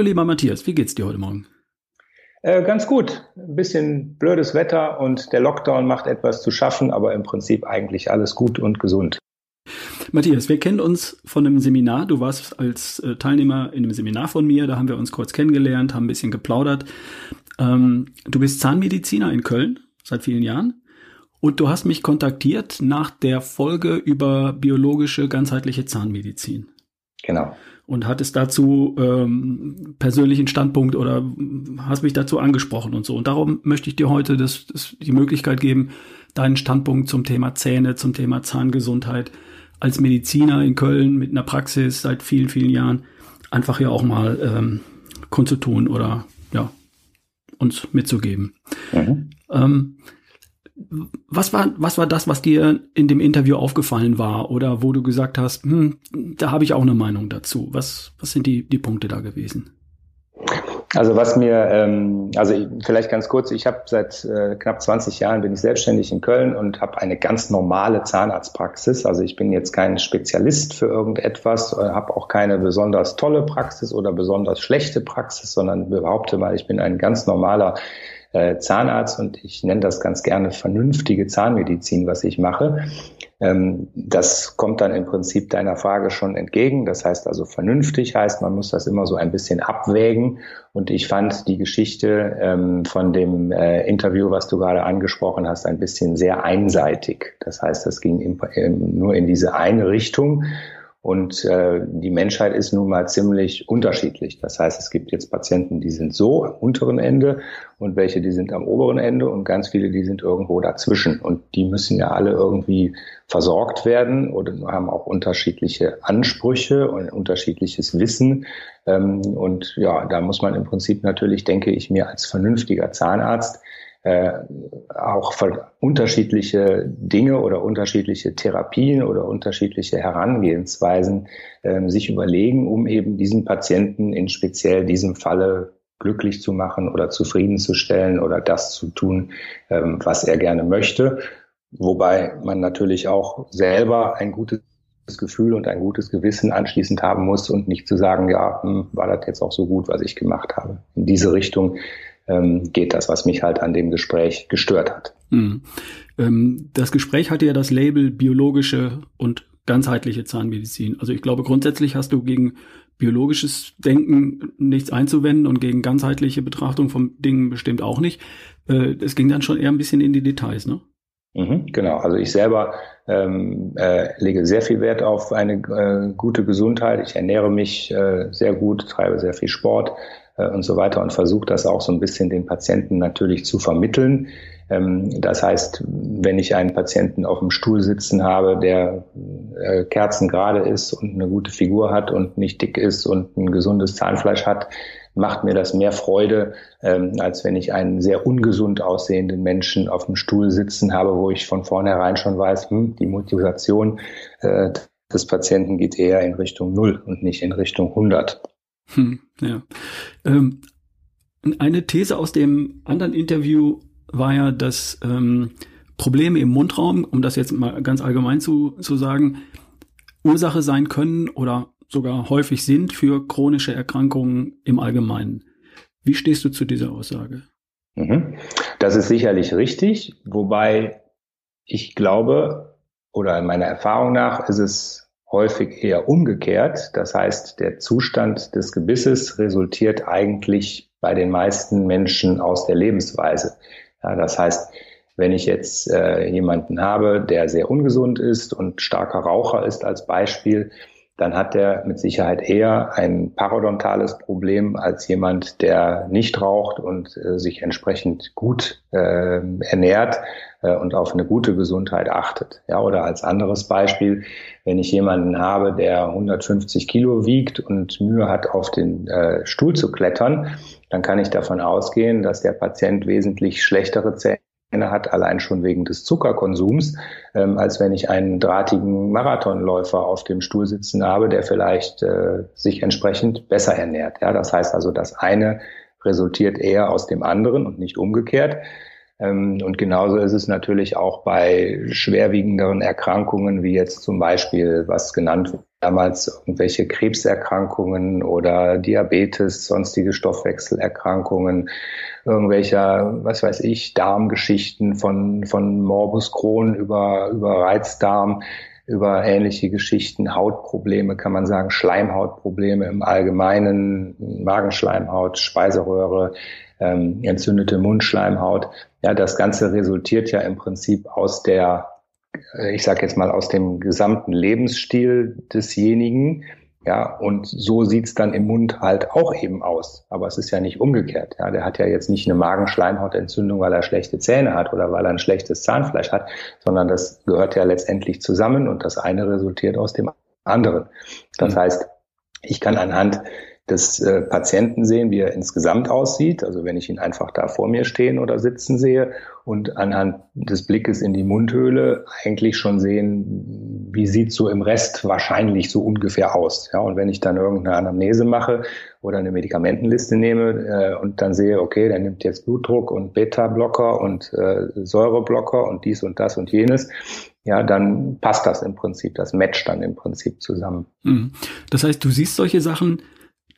Hallo lieber Matthias, wie geht's dir heute Morgen? Äh, ganz gut. Ein bisschen blödes Wetter und der Lockdown macht etwas zu schaffen, aber im Prinzip eigentlich alles gut und gesund. Matthias, wir kennen uns von einem Seminar. Du warst als äh, Teilnehmer in einem Seminar von mir. Da haben wir uns kurz kennengelernt, haben ein bisschen geplaudert. Ähm, du bist Zahnmediziner in Köln seit vielen Jahren. Und du hast mich kontaktiert nach der Folge über biologische ganzheitliche Zahnmedizin. Genau. Und hattest dazu ähm, persönlichen Standpunkt oder hast mich dazu angesprochen und so. Und darum möchte ich dir heute das, das, die Möglichkeit geben, deinen Standpunkt zum Thema Zähne, zum Thema Zahngesundheit als Mediziner in Köln mit einer Praxis seit vielen, vielen Jahren einfach ja auch mal ähm, kundzutun oder ja, uns mitzugeben. Mhm. Ähm, was war, was war das, was dir in dem Interview aufgefallen war oder wo du gesagt hast, hm, da habe ich auch eine Meinung dazu? Was, was sind die, die Punkte da gewesen? Also was mir, ähm, also vielleicht ganz kurz, ich habe seit äh, knapp 20 Jahren bin ich selbstständig in Köln und habe eine ganz normale Zahnarztpraxis. Also ich bin jetzt kein Spezialist für irgendetwas, äh, habe auch keine besonders tolle Praxis oder besonders schlechte Praxis, sondern behaupte mal, ich bin ein ganz normaler äh, Zahnarzt und ich nenne das ganz gerne vernünftige Zahnmedizin, was ich mache. Ähm, das kommt dann im Prinzip deiner Frage schon entgegen. Das heißt also vernünftig heißt, man muss das immer so ein bisschen abwägen. Und ich fand die Geschichte ähm, von dem äh, Interview, was du gerade angesprochen hast, ein bisschen sehr einseitig. Das heißt, das ging nur in diese eine Richtung. Und äh, die Menschheit ist nun mal ziemlich unterschiedlich. Das heißt, es gibt jetzt Patienten, die sind so am unteren Ende und welche, die sind am oberen Ende und ganz viele, die sind irgendwo dazwischen. Und die müssen ja alle irgendwie versorgt werden oder haben auch unterschiedliche Ansprüche und unterschiedliches Wissen. Ähm, und ja, da muss man im Prinzip natürlich, denke ich mir, als vernünftiger Zahnarzt äh, auch unterschiedliche Dinge oder unterschiedliche Therapien oder unterschiedliche Herangehensweisen äh, sich überlegen, um eben diesen Patienten in speziell diesem Falle glücklich zu machen oder zufriedenzustellen oder das zu tun, ähm, was er gerne möchte. Wobei man natürlich auch selber ein gutes Gefühl und ein gutes Gewissen anschließend haben muss und nicht zu sagen, ja, hm, war das jetzt auch so gut, was ich gemacht habe. In diese Richtung ähm, geht das, was mich halt an dem Gespräch gestört hat. Mhm. Ähm, das Gespräch hatte ja das Label biologische und ganzheitliche Zahnmedizin. Also ich glaube, grundsätzlich hast du gegen biologisches Denken nichts einzuwenden und gegen ganzheitliche Betrachtung von Dingen bestimmt auch nicht. Äh, es ging dann schon eher ein bisschen in die Details, ne? Mhm, genau, also ich selber ähm, äh, lege sehr viel Wert auf eine äh, gute Gesundheit. Ich ernähre mich äh, sehr gut, treibe sehr viel Sport, und so weiter und versucht das auch so ein bisschen den Patienten natürlich zu vermitteln. Ähm, das heißt, wenn ich einen Patienten auf dem Stuhl sitzen habe, der äh, kerzengerade ist und eine gute Figur hat und nicht dick ist und ein gesundes Zahnfleisch hat, macht mir das mehr Freude, ähm, als wenn ich einen sehr ungesund aussehenden Menschen auf dem Stuhl sitzen habe, wo ich von vornherein schon weiß, hm, die Motivation äh, des Patienten geht eher in Richtung Null und nicht in Richtung 100. Hm, ja. Ähm, eine These aus dem anderen Interview war ja, dass ähm, Probleme im Mundraum, um das jetzt mal ganz allgemein zu, zu sagen, Ursache sein können oder sogar häufig sind für chronische Erkrankungen im Allgemeinen. Wie stehst du zu dieser Aussage? Mhm. Das ist sicherlich richtig, wobei ich glaube oder in meiner Erfahrung nach ist es häufig eher umgekehrt. Das heißt, der Zustand des Gebisses resultiert eigentlich bei den meisten Menschen aus der Lebensweise. Ja, das heißt, wenn ich jetzt äh, jemanden habe, der sehr ungesund ist und starker Raucher ist als Beispiel, dann hat er mit Sicherheit eher ein parodontales Problem als jemand, der nicht raucht und äh, sich entsprechend gut äh, ernährt äh, und auf eine gute Gesundheit achtet. Ja, oder als anderes Beispiel, wenn ich jemanden habe, der 150 Kilo wiegt und Mühe hat, auf den äh, Stuhl zu klettern, dann kann ich davon ausgehen, dass der Patient wesentlich schlechtere Zähne hat, allein schon wegen des Zuckerkonsums, ähm, als wenn ich einen drahtigen Marathonläufer auf dem Stuhl sitzen habe, der vielleicht äh, sich entsprechend besser ernährt. Ja, das heißt also, das eine resultiert eher aus dem anderen und nicht umgekehrt. Ähm, und genauso ist es natürlich auch bei schwerwiegenderen Erkrankungen, wie jetzt zum Beispiel, was genannt damals irgendwelche Krebserkrankungen oder Diabetes, sonstige Stoffwechselerkrankungen, irgendwelcher, was weiß ich, Darmgeschichten von, von Morbus Crohn über, über Reizdarm, über ähnliche Geschichten, Hautprobleme, kann man sagen, Schleimhautprobleme im Allgemeinen, Magenschleimhaut, Speiseröhre, ähm, entzündete Mundschleimhaut. Ja, das Ganze resultiert ja im Prinzip aus der, äh, ich sage jetzt mal, aus dem gesamten Lebensstil desjenigen. Ja, und so sieht's dann im Mund halt auch eben aus. Aber es ist ja nicht umgekehrt. Ja, der hat ja jetzt nicht eine Magenschleimhautentzündung, weil er schlechte Zähne hat oder weil er ein schlechtes Zahnfleisch hat, sondern das gehört ja letztendlich zusammen und das eine resultiert aus dem anderen. Das mhm. heißt, ich kann anhand des äh, Patienten sehen, wie er insgesamt aussieht. Also wenn ich ihn einfach da vor mir stehen oder sitzen sehe und anhand des Blickes in die Mundhöhle eigentlich schon sehen, wie sieht so im Rest wahrscheinlich so ungefähr aus. Ja, und wenn ich dann irgendeine Anamnese mache oder eine Medikamentenliste nehme äh, und dann sehe, okay, der nimmt jetzt Blutdruck und Beta-Blocker und äh, Säureblocker und dies und das und jenes, ja, dann passt das im Prinzip, das matcht dann im Prinzip zusammen. Mhm. Das heißt, du siehst solche Sachen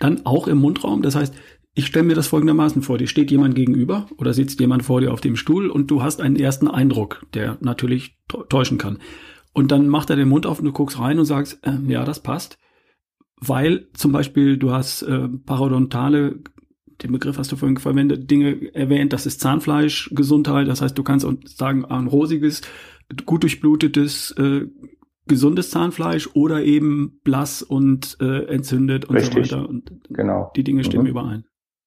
dann auch im Mundraum. Das heißt, ich stelle mir das folgendermaßen vor, dir steht jemand gegenüber oder sitzt jemand vor dir auf dem Stuhl und du hast einen ersten Eindruck, der natürlich täuschen kann. Und dann macht er den Mund auf und du guckst rein und sagst, äh, ja, das passt. Weil zum Beispiel du hast äh, parodontale, den Begriff hast du vorhin verwendet, Dinge erwähnt, das ist Zahnfleischgesundheit. Das heißt, du kannst sagen, ein rosiges, gut durchblutetes, äh, gesundes Zahnfleisch oder eben blass und äh, entzündet und Richtig. so weiter. Und genau. die Dinge stimmen mhm. überein.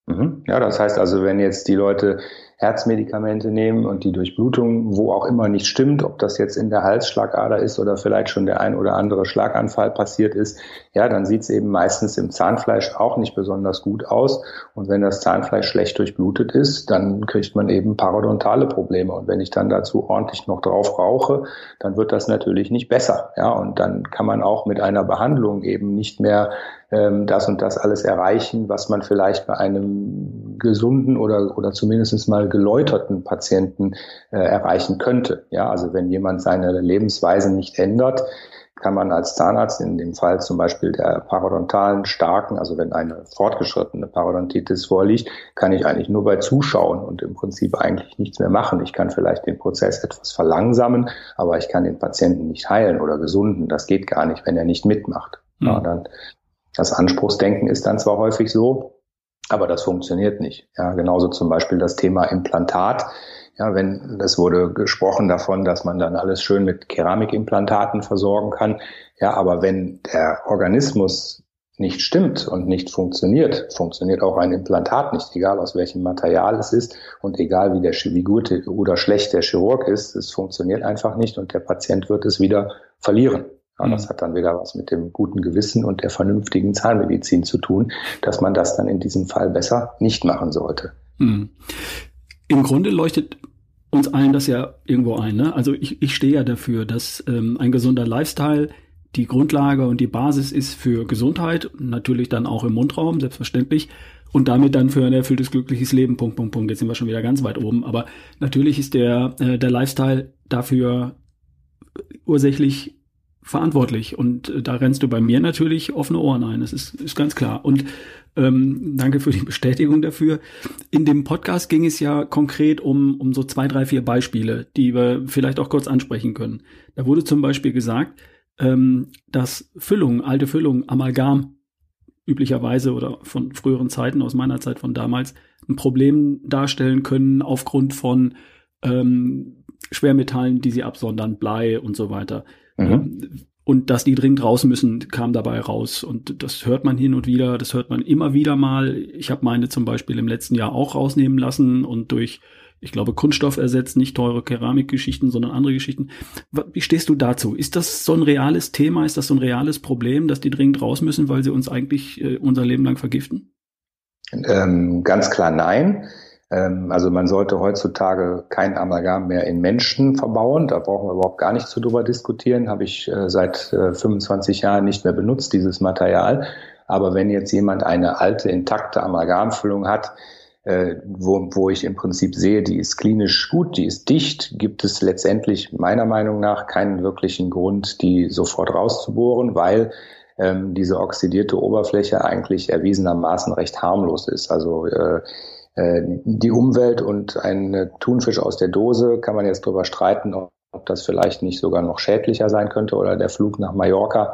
Mhm. Ja, das heißt also, wenn jetzt die Leute Herzmedikamente nehmen und die Durchblutung, wo auch immer nicht stimmt, ob das jetzt in der Halsschlagader ist oder vielleicht schon der ein oder andere Schlaganfall passiert ist, ja, dann sieht es eben meistens im Zahnfleisch auch nicht besonders gut aus. Und wenn das Zahnfleisch schlecht durchblutet ist, dann kriegt man eben parodontale Probleme. Und wenn ich dann dazu ordentlich noch drauf rauche, dann wird das natürlich nicht besser. Ja, und dann kann man auch mit einer Behandlung eben nicht mehr ähm, das und das alles erreichen, was man vielleicht bei einem gesunden oder, oder zumindest mal geläuterten Patienten äh, erreichen könnte. Ja, also wenn jemand seine Lebensweise nicht ändert, kann man als Zahnarzt in dem Fall zum Beispiel der parodontalen starken, also wenn eine fortgeschrittene Parodontitis vorliegt, kann ich eigentlich nur bei Zuschauen und im Prinzip eigentlich nichts mehr machen. Ich kann vielleicht den Prozess etwas verlangsamen, aber ich kann den Patienten nicht heilen oder gesunden. Das geht gar nicht, wenn er nicht mitmacht. Mhm. Ja, dann das Anspruchsdenken ist dann zwar häufig so, aber das funktioniert nicht. Ja, genauso zum Beispiel das Thema Implantat. Ja, wenn, das wurde gesprochen davon, dass man dann alles schön mit Keramikimplantaten versorgen kann. Ja, aber wenn der Organismus nicht stimmt und nicht funktioniert, funktioniert auch ein Implantat nicht, egal aus welchem Material es ist und egal wie der wie gut oder schlecht der Chirurg ist, es funktioniert einfach nicht und der Patient wird es wieder verlieren. Ja, das mhm. hat dann wieder was mit dem guten Gewissen und der vernünftigen Zahnmedizin zu tun, dass man das dann in diesem Fall besser nicht machen sollte. Mhm. Im Grunde leuchtet uns allen das ja irgendwo ein. Ne? Also ich, ich stehe ja dafür, dass ähm, ein gesunder Lifestyle die Grundlage und die Basis ist für Gesundheit, natürlich dann auch im Mundraum, selbstverständlich, und damit dann für ein erfülltes, glückliches Leben. Punkt, Punkt, Punkt. Jetzt sind wir schon wieder ganz weit oben. Aber natürlich ist der, äh, der Lifestyle dafür ursächlich verantwortlich. Und äh, da rennst du bei mir natürlich offene Ohren ein. Das ist, ist ganz klar. Und ähm, danke für die Bestätigung dafür. In dem Podcast ging es ja konkret um, um so zwei, drei, vier Beispiele, die wir vielleicht auch kurz ansprechen können. Da wurde zum Beispiel gesagt, ähm, dass Füllung, alte Füllung, Amalgam üblicherweise oder von früheren Zeiten, aus meiner Zeit von damals, ein Problem darstellen können aufgrund von ähm, Schwermetallen, die sie absondern, Blei und so weiter. Mhm. Ähm, und dass die dringend raus müssen, kam dabei raus. Und das hört man hin und wieder, das hört man immer wieder mal. Ich habe meine zum Beispiel im letzten Jahr auch rausnehmen lassen und durch, ich glaube, Kunststoff ersetzt, nicht teure Keramikgeschichten, sondern andere Geschichten. Wie stehst du dazu? Ist das so ein reales Thema? Ist das so ein reales Problem, dass die dringend raus müssen, weil sie uns eigentlich äh, unser Leben lang vergiften? Ähm, ganz klar nein. Ähm, also man sollte heutzutage kein Amalgam mehr in Menschen verbauen. Da brauchen wir überhaupt gar nicht zu drüber diskutieren. Habe ich äh, seit 25 äh, Jahren nicht mehr benutzt, dieses Material. Aber wenn jetzt jemand eine alte, intakte Amalgamfüllung hat, äh, wo, wo ich im Prinzip sehe, die ist klinisch gut, die ist dicht, gibt es letztendlich meiner Meinung nach keinen wirklichen Grund, die sofort rauszubohren, weil ähm, diese oxidierte Oberfläche eigentlich erwiesenermaßen recht harmlos ist. Also äh, die Umwelt und ein Thunfisch aus der Dose kann man jetzt darüber streiten, ob das vielleicht nicht sogar noch schädlicher sein könnte oder der Flug nach Mallorca.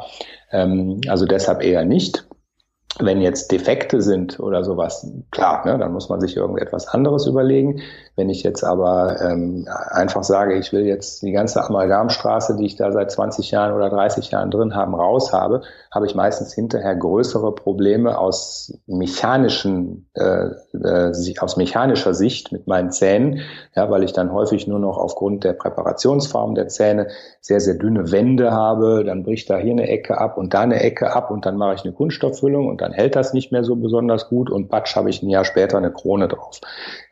Ähm, also deshalb eher nicht. Wenn jetzt Defekte sind oder sowas, klar, ne, dann muss man sich irgendetwas anderes überlegen. Wenn ich jetzt aber ähm, einfach sage, ich will jetzt die ganze Amalgamstraße, die ich da seit 20 Jahren oder 30 Jahren drin haben, raus habe, habe ich meistens hinterher größere Probleme aus mechanischen, äh, äh, aus mechanischer Sicht mit meinen Zähnen, ja, weil ich dann häufig nur noch aufgrund der Präparationsform der Zähne sehr, sehr dünne Wände habe, dann bricht da hier eine Ecke ab und da eine Ecke ab und dann mache ich eine Kunststofffüllung und dann hält das nicht mehr so besonders gut und patsch habe ich ein Jahr später eine Krone drauf.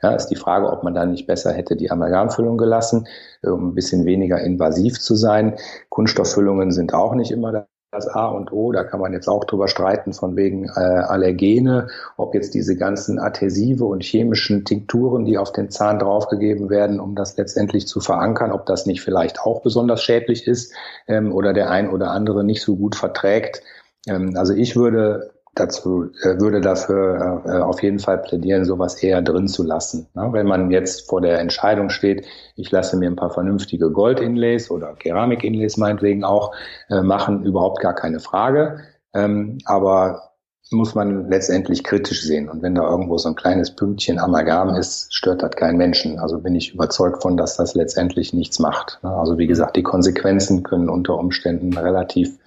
Ja, ist die Frage, ob man da nicht besser hätte die Amalgamfüllung gelassen, um ein bisschen weniger invasiv zu sein. Kunststofffüllungen sind auch nicht immer das A und O, da kann man jetzt auch drüber streiten von wegen äh, Allergene, ob jetzt diese ganzen Adhesive und chemischen Tinkturen, die auf den Zahn draufgegeben werden, um das letztendlich zu verankern, ob das nicht vielleicht auch besonders schädlich ist ähm, oder der ein oder andere nicht so gut verträgt. Ähm, also ich würde dazu äh, würde dafür äh, auf jeden Fall plädieren, sowas eher drin zu lassen. Wenn man jetzt vor der Entscheidung steht, ich lasse mir ein paar vernünftige Gold-Inlays oder Keramik-Inlays meinetwegen auch äh, machen, überhaupt gar keine Frage. Ähm, aber muss man letztendlich kritisch sehen. Und wenn da irgendwo so ein kleines Pünktchen Amalgam ist, stört das keinen Menschen. Also bin ich überzeugt von, dass das letztendlich nichts macht. Also wie gesagt, die Konsequenzen können unter Umständen relativ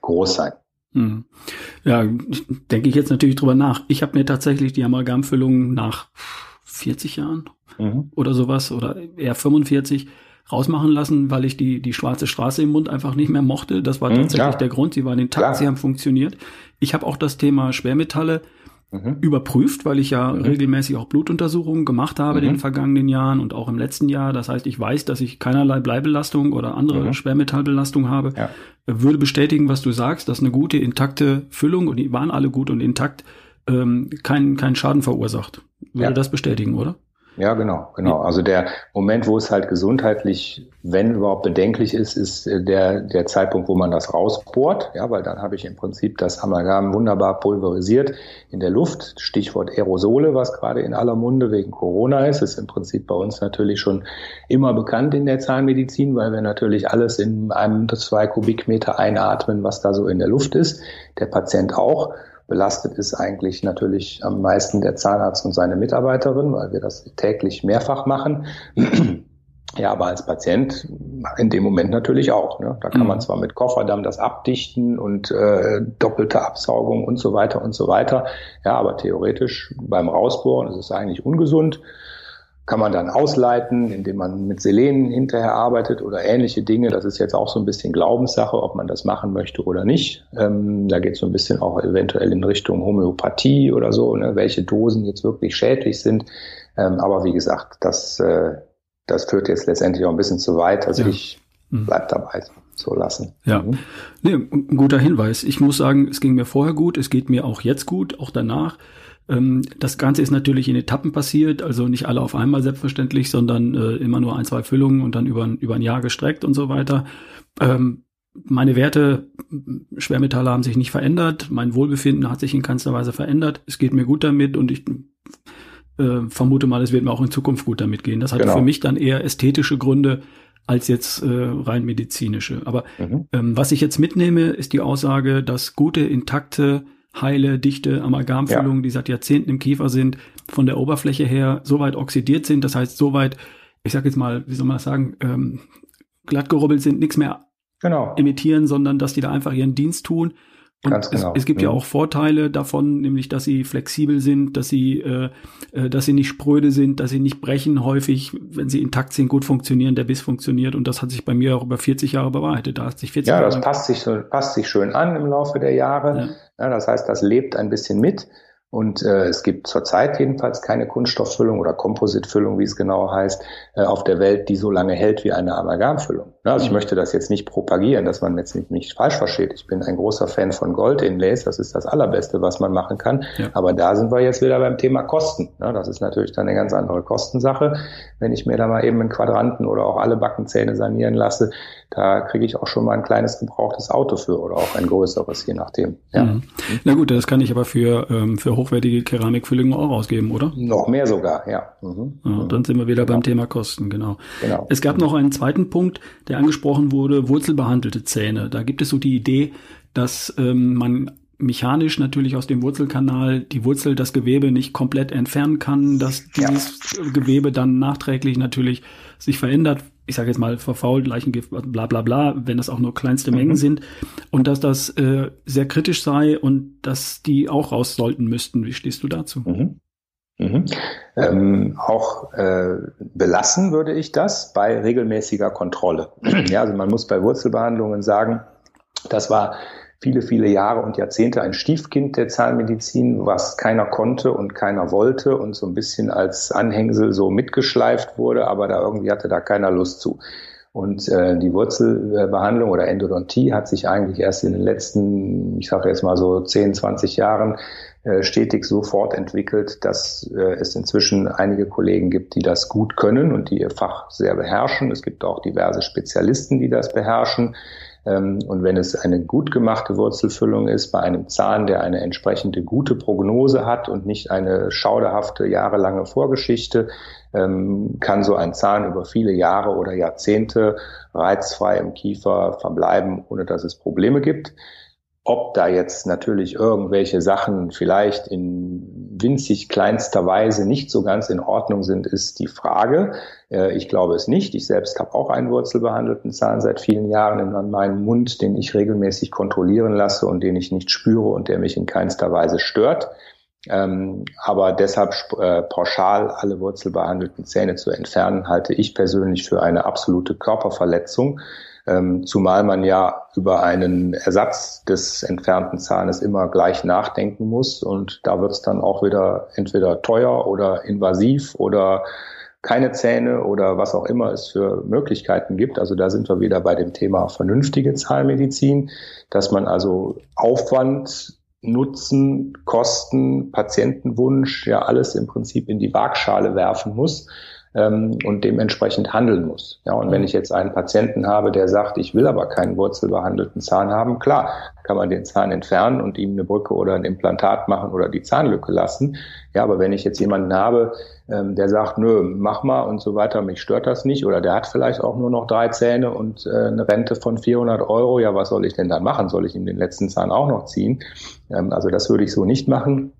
groß sein. Hm. Ja, denke ich jetzt natürlich drüber nach. Ich habe mir tatsächlich die Amalgamfüllung nach 40 Jahren mhm. oder sowas oder eher 45 rausmachen lassen, weil ich die, die schwarze Straße im Mund einfach nicht mehr mochte. Das war mhm, tatsächlich klar. der Grund. Sie waren intakt, sie haben funktioniert. Ich habe auch das Thema Schwermetalle mhm. überprüft, weil ich ja mhm. regelmäßig auch Blutuntersuchungen gemacht habe in den mhm. vergangenen Jahren und auch im letzten Jahr. Das heißt, ich weiß, dass ich keinerlei Bleibelastung oder andere mhm. Schwermetallbelastung habe. Ja. Würde bestätigen, was du sagst, dass eine gute, intakte Füllung, und die waren alle gut und intakt, ähm, keinen keinen Schaden verursacht. Würde ja. das bestätigen, oder? Ja, genau, genau. Also der Moment, wo es halt gesundheitlich, wenn überhaupt bedenklich ist, ist äh, der, der Zeitpunkt, wo man das rausbohrt. Ja, weil dann habe ich im Prinzip das Amalgam wunderbar pulverisiert in der Luft. Stichwort Aerosole, was gerade in aller Munde wegen Corona ist, ist im Prinzip bei uns natürlich schon immer bekannt in der Zahnmedizin, weil wir natürlich alles in einem bis zwei Kubikmeter einatmen, was da so in der Luft ist. Der Patient auch. Belastet ist eigentlich natürlich am meisten der Zahnarzt und seine Mitarbeiterin, weil wir das täglich mehrfach machen. Ja, aber als Patient in dem Moment natürlich auch. Ne? Da kann man mhm. zwar mit Kofferdamm das abdichten und äh, doppelte Absaugung und so weiter und so weiter. Ja, aber theoretisch beim Rausbohren ist es eigentlich ungesund kann man dann ausleiten, indem man mit Selen hinterher arbeitet oder ähnliche Dinge. Das ist jetzt auch so ein bisschen Glaubenssache, ob man das machen möchte oder nicht. Ähm, da geht es so ein bisschen auch eventuell in Richtung Homöopathie oder so, ne, welche Dosen jetzt wirklich schädlich sind. Ähm, aber wie gesagt, das, äh, das führt jetzt letztendlich auch ein bisschen zu weit. Also ja. ich bleib dabei so lassen. Ja, mhm. nee, ein guter Hinweis. Ich muss sagen, es ging mir vorher gut, es geht mir auch jetzt gut, auch danach. Ähm, das Ganze ist natürlich in Etappen passiert, also nicht alle auf einmal selbstverständlich, sondern äh, immer nur ein, zwei Füllungen und dann über, über ein Jahr gestreckt und so weiter. Ähm, meine Werte, Schwermetalle haben sich nicht verändert, mein Wohlbefinden hat sich in keinster Weise verändert. Es geht mir gut damit und ich äh, vermute mal, es wird mir auch in Zukunft gut damit gehen. Das hat genau. für mich dann eher ästhetische Gründe als jetzt äh, rein medizinische. Aber mhm. ähm, was ich jetzt mitnehme, ist die Aussage, dass gute, intakte heile, dichte Amalgamfüllungen, ja. die seit Jahrzehnten im Kiefer sind, von der Oberfläche her so weit oxidiert sind, das heißt so weit, ich sag jetzt mal, wie soll man das sagen, ähm, glatt gerubbelt sind, nichts mehr genau. emittieren, sondern dass die da einfach ihren Dienst tun. Und Ganz genau. es, es gibt ja. ja. auch Vorteile davon, nämlich dass sie flexibel sind, dass sie, äh, äh, dass sie nicht spröde sind, dass sie nicht brechen häufig, wenn sie intakt sind, gut funktionieren, der Biss funktioniert und das hat sich bei mir auch über 40 Jahre bewahrheitet. Da hat sich 40 ja, Jahre das passt sich, passt sich schön an im Laufe der Jahre. Ja. ja. das heißt, das lebt ein bisschen mit Und äh, es gibt zurzeit jedenfalls keine Kunststofffüllung oder Kompositfüllung, wie es genau heißt, äh, auf der Welt, die so lange hält wie eine Amalgamfüllung. Ne, also ich mhm. möchte das jetzt nicht propagieren, dass man jetzt nicht, nicht falsch versteht. Ich bin ein großer Fan von Gold-Inlays, das ist das Allerbeste, was man machen kann. Ja. Aber da sind wir jetzt wieder beim Thema Kosten. Ne, das ist natürlich dann eine ganz andere Kostensache. Wenn ich mir da mal eben einen Quadranten oder auch alle Backenzähne sanieren lasse, da kriege ich auch schon mal ein kleines gebrauchtes Auto für oder auch ein größeres, je nachdem. Ja. Mhm. Na gut, das kann ich aber für, ähm, für hochwertige Keramikfüllungen auch ausgeben, oder? Noch mehr sogar, ja. Mhm. ja dann sind wir wieder genau. beim Thema Kosten, genau. genau. Es gab noch einen zweiten Punkt, der angesprochen wurde, wurzelbehandelte Zähne. Da gibt es so die Idee, dass ähm, man mechanisch natürlich aus dem Wurzelkanal die Wurzel das Gewebe nicht komplett entfernen kann, dass dieses ja. Gewebe dann nachträglich natürlich sich verändert, ich sage jetzt mal verfault, Leichengift, bla bla bla, wenn das auch nur kleinste mhm. Mengen sind und dass das äh, sehr kritisch sei und dass die auch raus sollten müssten. Wie stehst du dazu? Mhm. Mhm. Ähm, auch äh, belassen würde ich das bei regelmäßiger Kontrolle. ja, also man muss bei Wurzelbehandlungen sagen, das war viele, viele Jahre und Jahrzehnte ein Stiefkind der Zahnmedizin, was keiner konnte und keiner wollte und so ein bisschen als Anhängsel so mitgeschleift wurde, aber da irgendwie hatte da keiner Lust zu. Und äh, die Wurzelbehandlung oder Endodontie hat sich eigentlich erst in den letzten, ich sage jetzt mal so 10, 20 Jahren äh, stetig so fortentwickelt, dass äh, es inzwischen einige Kollegen gibt, die das gut können und die ihr Fach sehr beherrschen. Es gibt auch diverse Spezialisten, die das beherrschen. Ähm, und wenn es eine gut gemachte Wurzelfüllung ist bei einem Zahn, der eine entsprechende gute Prognose hat und nicht eine schauderhafte jahrelange Vorgeschichte, ähm, kann so ein Zahn über viele Jahre oder Jahrzehnte reizfrei im Kiefer verbleiben, ohne dass es Probleme gibt. Ob da jetzt natürlich irgendwelche Sachen vielleicht in winzig kleinster Weise nicht so ganz in Ordnung sind, ist die Frage. Äh, ich glaube es nicht. Ich selbst habe auch einen wurzelbehandelten Zahn seit vielen Jahren in meinem Mund, den ich regelmäßig kontrollieren lasse und den ich nicht spüre und der mich in keinster Weise stört. Ähm, aber deshalb äh, pauschal alle wurzelbehandelten Zähne zu entfernen, halte ich persönlich für eine absolute Körperverletzung ähm, zumal man ja über einen Ersatz des entfernten Zahnes immer gleich nachdenken muss und da wird es dann auch wieder entweder teuer oder invasiv oder keine Zähne oder was auch immer es für Möglichkeiten gibt. Also da sind wir wieder bei dem Thema vernünftige Zahnmedizin, dass man also Aufwand, Nutzen, Kosten, Patientenwunsch, ja alles im Prinzip in die Waagschale werfen muss ähm, und dementsprechend handeln muss. Ja, und wenn ich jetzt einen Patienten habe, der sagt, ich will aber keinen wurzelbehandelten Zahn haben, klar, kann man den Zahn entfernen und ihm eine Brücke oder ein Implantat machen oder die Zahnlücke lassen. Ja, aber wenn ich jetzt jemanden habe, ähm, der sagt, nö, mach mal und so weiter, mich stört das nicht, oder der hat vielleicht auch nur noch drei Zähne und äh, eine Rente von 400 Euro, ja, was soll ich denn dann machen? Soll ich ihm den letzten Zahn auch noch ziehen? Ähm, also das würde ich so nicht machen.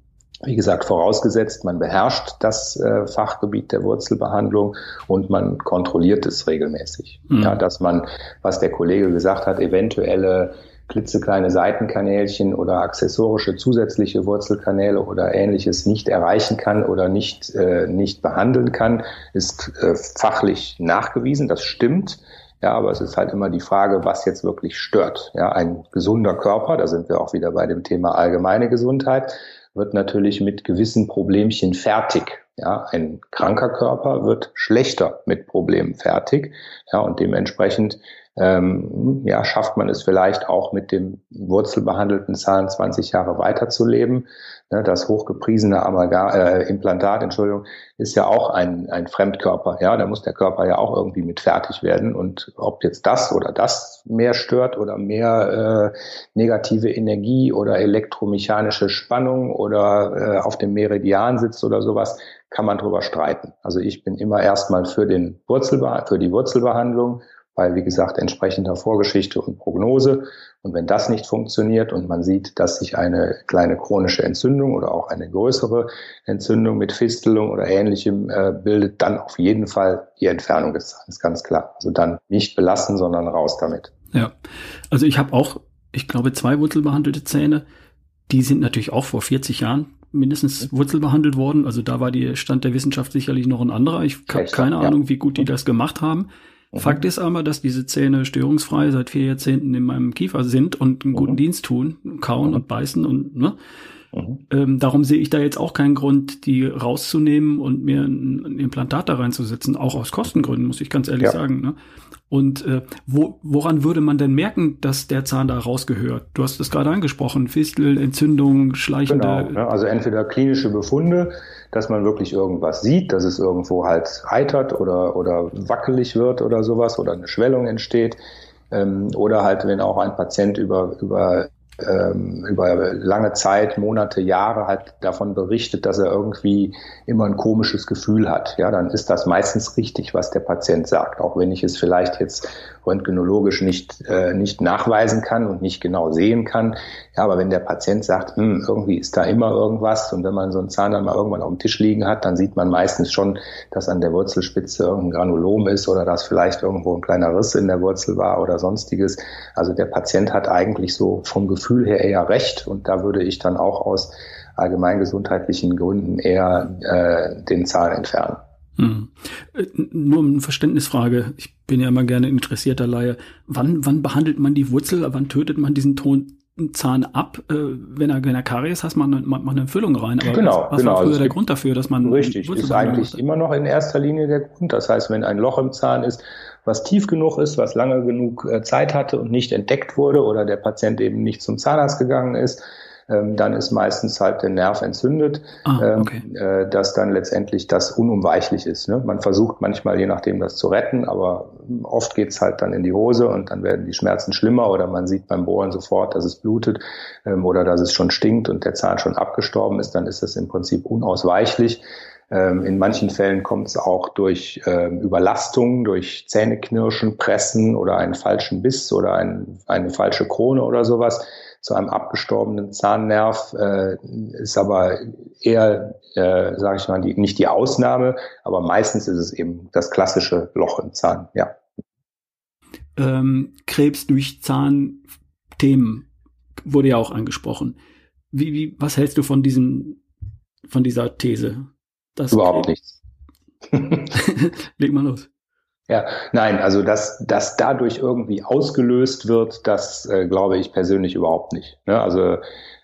Wie gesagt, vorausgesetzt, man beherrscht das äh, Fachgebiet der Wurzelbehandlung und man kontrolliert es regelmäßig. Mhm. Ja, dass man, was der Kollege gesagt hat, eventuelle klitzekleine Seitenkanälchen oder accessorische zusätzliche Wurzelkanäle oder ähnliches nicht erreichen kann oder nicht, äh, nicht behandeln kann, ist äh, fachlich nachgewiesen. Das stimmt. Ja, aber es ist halt immer die Frage, was jetzt wirklich stört. Ja, ein gesunder Körper, da sind wir auch wieder bei dem Thema allgemeine Gesundheit, wird natürlich mit gewissen Problemchen fertig. Ja, ein kranker Körper wird schlechter mit Problemen fertig. Ja, und dementsprechend ähm, ja, schafft man es vielleicht auch mit dem wurzelbehandelten Zahn 20 Jahre weiterzuleben. Ne, das hochgepriesene Amalgam, äh, Implantat, Entschuldigung, ist ja auch ein, ein Fremdkörper. Ja, da muss der Körper ja auch irgendwie mit fertig werden. Und ob jetzt das oder das mehr stört oder mehr äh, negative Energie oder elektromechanische Spannung oder äh, auf dem Meridian sitzt oder sowas, kann man drüber streiten. Also ich bin immer erstmal für den Wurzelbe für die Wurzelbehandlung bei, wie gesagt, entsprechender Vorgeschichte und Prognose. Und wenn das nicht funktioniert und man sieht, dass sich eine kleine chronische Entzündung oder auch eine größere Entzündung mit Fistelung oder ähnlichem äh, bildet, dann auf jeden Fall die Entfernung des Zahns, ganz klar. Also dann nicht belassen, sondern raus damit. Ja, also ich habe auch, ich glaube, zwei wurzelbehandelte Zähne. Die sind natürlich auch vor 40 Jahren mindestens wurzelbehandelt worden. Also da war der Stand der Wissenschaft sicherlich noch ein anderer. Ich habe keine ja. Ahnung, wie gut die das gemacht haben. Mhm. Fakt ist aber, dass diese Zähne störungsfrei seit vier Jahrzehnten in meinem Kiefer sind und einen guten mhm. Dienst tun, kauen und beißen und ne. Mhm. Ähm, darum sehe ich da jetzt auch keinen Grund, die rauszunehmen und mir ein, ein Implantat da reinzusetzen, auch aus Kostengründen, muss ich ganz ehrlich ja. sagen. Ne? Und äh, wo, woran würde man denn merken, dass der Zahn da rausgehört? Du hast das gerade angesprochen, Fistel, Entzündung, schleichende. Genau, ne? also entweder klinische Befunde, dass man wirklich irgendwas sieht, dass es irgendwo halt eitert oder, oder wackelig wird oder sowas oder eine Schwellung entsteht. Ähm, oder halt, wenn auch ein Patient über, über ähm, über lange Zeit, Monate, Jahre halt davon berichtet, dass er irgendwie immer ein komisches Gefühl hat, ja, dann ist das meistens richtig, was der Patient sagt, auch wenn ich es vielleicht jetzt röntgenologisch nicht, äh, nicht nachweisen kann und nicht genau sehen kann. Ja, aber wenn der Patient sagt, hm, irgendwie ist da immer irgendwas und wenn man so einen Zahn dann mal irgendwann auf dem Tisch liegen hat, dann sieht man meistens schon, dass an der Wurzelspitze irgendein Granulom ist oder dass vielleicht irgendwo ein kleiner Riss in der Wurzel war oder sonstiges. Also der Patient hat eigentlich so vom Gefühl her eher recht und da würde ich dann auch aus allgemeingesundheitlichen Gründen eher äh, den Zahn entfernen. Hm. Äh, nur eine Verständnisfrage. Ich bin ja immer gerne interessierter Laie. Wann, wann behandelt man die Wurzel? Wann tötet man diesen Ton, Zahn ab, äh, wenn er, wenn er Karies hast, man, man eine Füllung rein. Aber genau, was, was genau. war früher also der Grund dafür, dass man richtig ist eigentlich immer noch in erster Linie der Grund. Das heißt, wenn ein Loch im Zahn ist, was tief genug ist, was lange genug äh, Zeit hatte und nicht entdeckt wurde oder der Patient eben nicht zum Zahnarzt gegangen ist, ähm, dann ist meistens halt der Nerv entzündet, ah, ähm, okay. äh, dass dann letztendlich das unumweichlich ist. Ne? Man versucht manchmal, je nachdem, das zu retten, aber oft geht's halt dann in die Hose und dann werden die Schmerzen schlimmer oder man sieht beim Bohren sofort, dass es blutet ähm, oder dass es schon stinkt und der Zahn schon abgestorben ist, dann ist das im Prinzip unausweichlich. Ähm, in manchen Fällen kommt es auch durch ähm, Überlastung, durch Zähneknirschen, Pressen oder einen falschen Biss oder ein, eine falsche Krone oder sowas zu einem abgestorbenen Zahnnerv, äh, ist aber eher, äh, sage ich mal, die, nicht die Ausnahme, aber meistens ist es eben das klassische Loch im Zahn, ja. Ähm, Krebs durch Zahnthemen wurde ja auch angesprochen. Wie, wie, was hältst du von diesem, von dieser These? Überhaupt nichts. Leg mal los. Ja, nein, also dass dass dadurch irgendwie ausgelöst wird, das äh, glaube ich persönlich überhaupt nicht. Ne? Also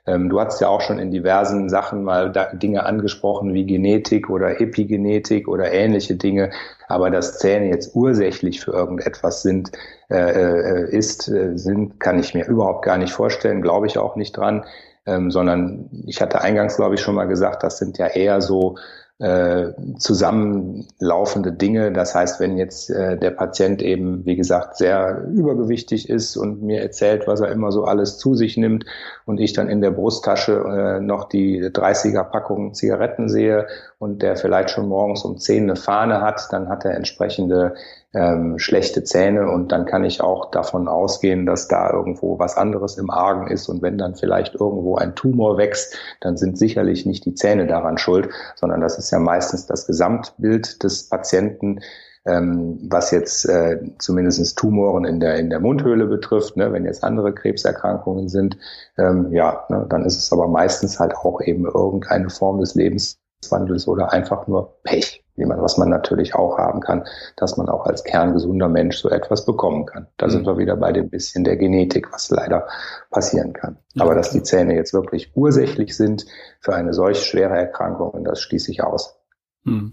ähm, du hast ja auch schon in diversen Sachen mal da, Dinge angesprochen wie Genetik oder Epigenetik oder ähnliche Dinge, aber dass Zähne jetzt ursächlich für irgendetwas sind, äh, äh, ist, äh, sind, kann ich mir überhaupt gar nicht vorstellen, glaube ich auch nicht dran. Ähm, sondern ich hatte eingangs, glaube ich, schon mal gesagt, das sind ja eher so äh, zusammenlaufende Dinge. Das heißt, wenn jetzt äh, der Patient eben, wie gesagt, sehr übergewichtig ist und mir erzählt, was er immer so alles zu sich nimmt und ich dann in der Brusttasche äh, noch die 30er Packung Zigaretten sehe und der vielleicht schon morgens um 10 eine Fahne hat, dann hat er entsprechende ähm, schlechte Zähne und dann kann ich auch davon ausgehen, dass da irgendwo was anderes im Argen ist und wenn dann vielleicht irgendwo ein Tumor wächst, dann sind sicherlich nicht die Zähne daran schuld, sondern das ist ja meistens das Gesamtbild des Patienten, ähm, was jetzt äh, zumindest Tumoren in der in der Mundhöhle betrifft. Ne? Wenn jetzt andere Krebserkrankungen sind, ähm, ja, ne? dann ist es aber meistens halt auch eben irgendeine Form des Lebenswandels oder einfach nur Pech wie man, was man natürlich auch haben kann, dass man auch als kerngesunder Mensch so etwas bekommen kann. Da mhm. sind wir wieder bei dem bisschen der Genetik, was leider passieren kann. Ja, Aber dass die Zähne jetzt wirklich ursächlich sind für eine solch schwere Erkrankung, das schließe ich aus. Mhm.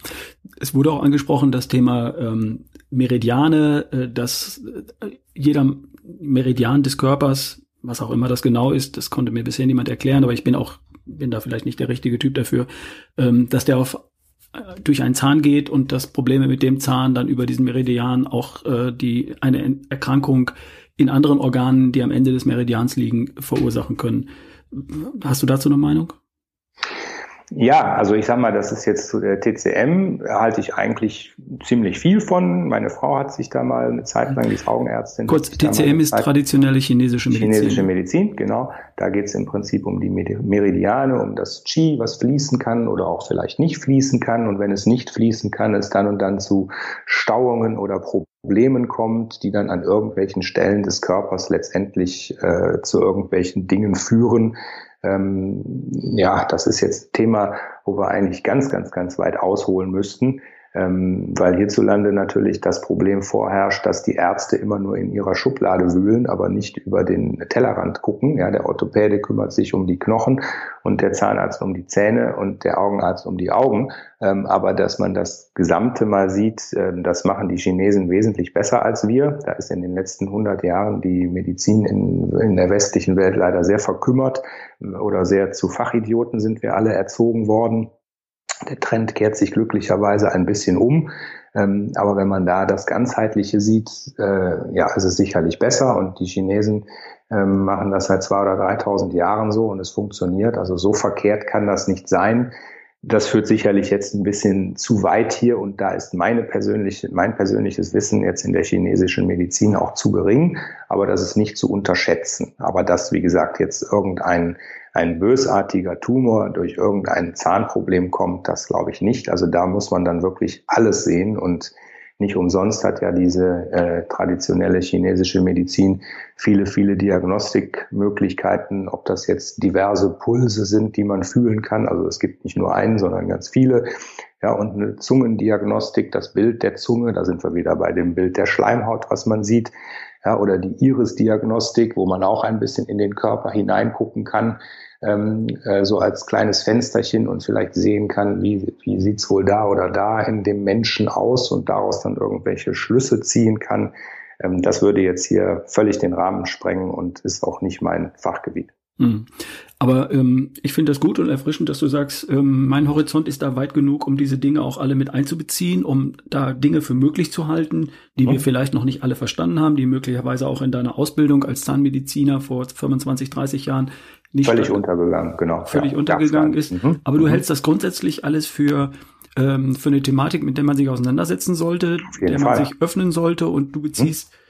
Es wurde auch angesprochen, das Thema ähm, Meridiane, äh, dass äh, jeder Meridian des Körpers, was auch immer das genau ist, das konnte mir bisher niemand erklären, aber ich bin auch bin da vielleicht nicht der richtige Typ dafür, ähm, dass der auf durch einen Zahn geht und dass Probleme mit dem Zahn dann über diesen Meridian auch äh, die eine Erkrankung in anderen Organen, die am Ende des Meridians liegen, verursachen können. Hast du dazu eine Meinung? Ja, also ich sag mal, das ist jetzt zu der TCM, halte ich eigentlich ziemlich viel von. Meine Frau hat sich da mal eine Zeit lang, die ist Augenärztin. Kurz, TCM ist traditionelle chinesische Medizin. Chinesische Medizin, genau. Da geht es im Prinzip um die Meridiane, um das Qi, was fließen kann oder auch vielleicht nicht fließen kann. Und wenn es nicht fließen kann, es dann und dann zu Stauungen oder Problemen kommt, die dann an irgendwelchen Stellen des Körpers letztendlich äh, zu irgendwelchen Dingen führen, ähm, ja, das ist jetzt ein Thema, wo wir eigentlich ganz, ganz, ganz weit ausholen müssten. Ähm, weil hierzulande natürlich das Problem vorherrscht, dass die Ärzte immer nur in ihrer Schublade wühlen, aber nicht über den Tellerrand gucken. Ja, der Orthopäde kümmert sich um die Knochen und der Zahnarzt um die Zähne und der Augenarzt um die Augen. Ähm, aber dass man das Gesamte mal sieht, äh, das machen die Chinesen wesentlich besser als wir. Da ist in den letzten 100 Jahren die Medizin in, in der westlichen Welt leider sehr verkümmert äh, oder sehr zu Fachidioten sind wir alle erzogen worden. Der Trend kehrt sich glücklicherweise ein bisschen um. Ähm, aber wenn man da das Ganzheitliche sieht, äh, ja, ist es sicherlich besser. Und die Chinesen ähm, machen das seit zwei oder 3.000 Jahren so und es funktioniert. Also so verkehrt kann das nicht sein. Das führt sicherlich jetzt ein bisschen zu weit hier und da ist meine persönliche, mein persönliches Wissen jetzt in der chinesischen Medizin auch zu gering, aber das ist nicht zu unterschätzen. Aber dass, wie gesagt, jetzt irgendein ein bösartiger Tumor durch irgendein Zahnproblem kommt, das glaube ich nicht. Also da muss man dann wirklich alles sehen und nicht umsonst hat ja diese äh, traditionelle chinesische Medizin viele, viele Diagnostikmöglichkeiten, ob das jetzt diverse Pulse sind, die man fühlen kann. Also es gibt nicht nur einen, sondern ganz viele. Ja, und eine Zungendiagnostik, das Bild der Zunge, da sind wir wieder bei dem Bild der Schleimhaut, was man sieht. Ja, oder die Iris-Diagnostik, wo man auch ein bisschen in den Körper hineingucken kann ähm, äh, so als kleines Fensterchen und vielleicht sehen kann, wie, wie sieht's wohl da oder da in dem Menschen aus und daraus dann irgendwelche Schlüsse ziehen kann. Ähm, das würde jetzt hier völlig den Rahmen sprengen und ist auch nicht mein Fachgebiet. Mhm. Aber ähm, ich finde das gut und erfrischend, dass du sagst, ähm, mein Horizont ist da weit genug, um diese Dinge auch alle mit einzubeziehen, um da Dinge für möglich zu halten, die mhm. wir vielleicht noch nicht alle verstanden haben, die möglicherweise auch in deiner Ausbildung als Zahnmediziner vor 25, 30 Jahren nicht völlig untergegangen, genau. Völlig ja, untergegangen ist. Mhm. Aber du mhm. hältst das grundsätzlich alles für ähm, für eine Thematik, mit der man sich auseinandersetzen sollte, der man sich öffnen sollte und du beziehst mhm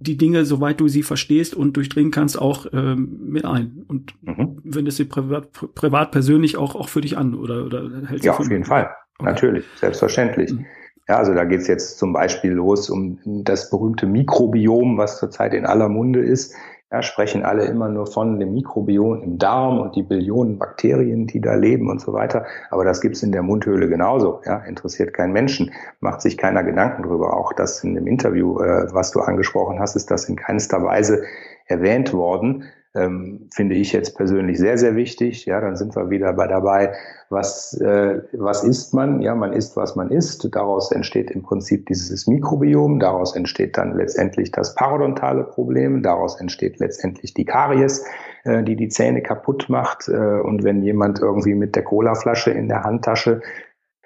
die Dinge, soweit du sie verstehst und durchdringen kannst, auch ähm, mit ein. Und mhm. wendest sie privat, privat persönlich auch, auch für dich an oder, oder hältst Ja, auf jeden Fall. Okay. Natürlich, selbstverständlich. Mhm. Ja, also da geht's jetzt zum Beispiel los um das berühmte Mikrobiom, was zurzeit in aller Munde ist. Ja, sprechen alle immer nur von dem Mikrobiom im Darm und die Billionen Bakterien, die da leben und so weiter. Aber das gibt's in der Mundhöhle genauso. Ja, interessiert keinen Menschen, macht sich keiner Gedanken drüber. Auch das in dem Interview, äh, was du angesprochen hast, ist das in keinster Weise erwähnt worden ähm, finde ich jetzt persönlich sehr, sehr wichtig. Ja, dann sind wir wieder bei dabei, was, äh, was isst man? Ja, man isst, was man isst. Daraus entsteht im Prinzip dieses Mikrobiom. Daraus entsteht dann letztendlich das parodontale Problem. Daraus entsteht letztendlich die Karies, äh, die die Zähne kaputt macht. Äh, und wenn jemand irgendwie mit der Colaflasche in der Handtasche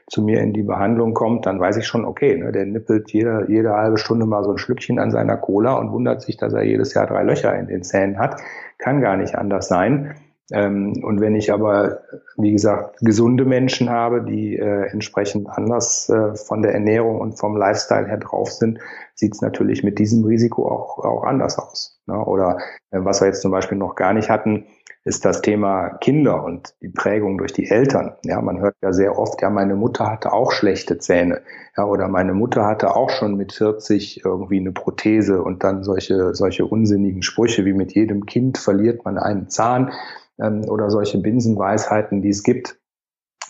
zu mir in die Behandlung kommt, dann weiß ich schon, okay, ne, der nippelt jede, jede halbe Stunde mal so ein Schlückchen an seiner Cola und wundert sich, dass er jedes Jahr drei Löcher in den Zähnen hat. Kann gar nicht anders sein. Ähm, und wenn ich aber, wie gesagt, gesunde Menschen habe, die äh, entsprechend anders äh, von der Ernährung und vom Lifestyle her drauf sind, sieht es natürlich mit diesem Risiko auch, auch anders aus. Ne? Oder äh, was wir jetzt zum Beispiel noch gar nicht hatten, ist das Thema Kinder und die Prägung durch die Eltern. Ja, man hört ja sehr oft, ja, meine Mutter hatte auch schlechte Zähne. Ja, oder meine Mutter hatte auch schon mit 40 irgendwie eine Prothese und dann solche, solche unsinnigen Sprüche wie mit jedem Kind verliert man einen Zahn ähm, oder solche Binsenweisheiten, die es gibt.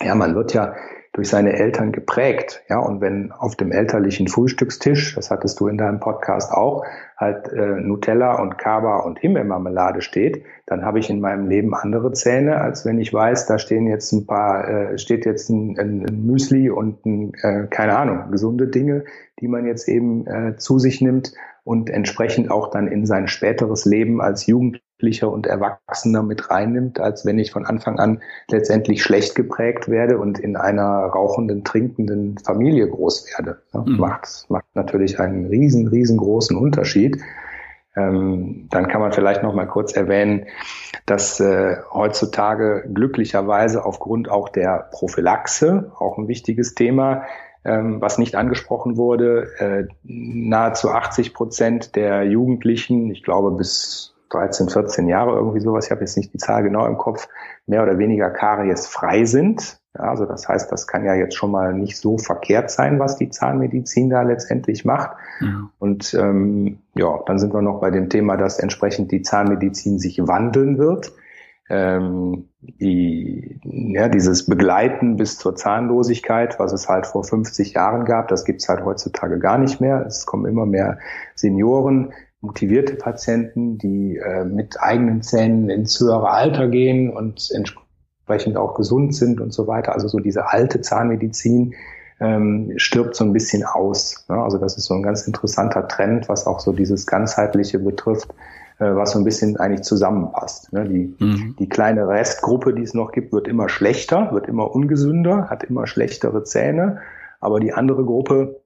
Ja, man wird ja durch seine Eltern geprägt. Ja, und wenn auf dem elterlichen Frühstückstisch, das hattest du in deinem Podcast auch, halt äh, Nutella und Kaba und Himbeermarmelade steht, dann habe ich in meinem Leben andere Zähne, als wenn ich weiß, da stehen jetzt ein paar, äh, steht jetzt ein, ein, ein Müsli und ein, äh, keine Ahnung, gesunde Dinge, die man jetzt eben äh, zu sich nimmt und entsprechend auch dann in sein späteres Leben als Jugendlicher und Erwachsener mit reinnimmt, als wenn ich von Anfang an letztendlich schlecht geprägt werde und in einer rauchenden, trinkenden Familie groß werde. Ja, mhm. macht, macht natürlich einen riesen, riesengroßen Unterschied. Ähm, dann kann man vielleicht noch mal kurz erwähnen, dass äh, heutzutage glücklicherweise aufgrund auch der Prophylaxe, auch ein wichtiges Thema, ähm, was nicht angesprochen wurde, äh, nahezu 80 Prozent der Jugendlichen, ich glaube bis 13, 14 Jahre irgendwie sowas, ich habe jetzt nicht die Zahl genau im Kopf, mehr oder weniger Karies frei sind. Ja, also das heißt, das kann ja jetzt schon mal nicht so verkehrt sein, was die Zahnmedizin da letztendlich macht. Ja. Und ähm, ja, dann sind wir noch bei dem Thema, dass entsprechend die Zahnmedizin sich wandeln wird. ähm, die, ja, dieses Begleiten bis zur Zahnlosigkeit, was es halt vor 50 Jahren gab, das gibt's halt heutzutage gar nicht mehr. Es kommen immer mehr Senioren, motivierte Patienten, die äh, mit eigenen Zähnen ins höhere Alter gehen und entsprechend auch gesund sind und so weiter. Also so diese alte Zahnmedizin ähm, stirbt so ein bisschen aus. Ne? Also das ist so ein ganz interessanter Trend, was auch so dieses ganzheitliche betrifft, äh, was so ein bisschen eigentlich zusammenpasst. Ne? Die, mhm. die kleine Restgruppe, die es noch gibt, wird immer schlechter, wird immer ungesünder, hat immer schlechtere Zähne, aber die andere Gruppe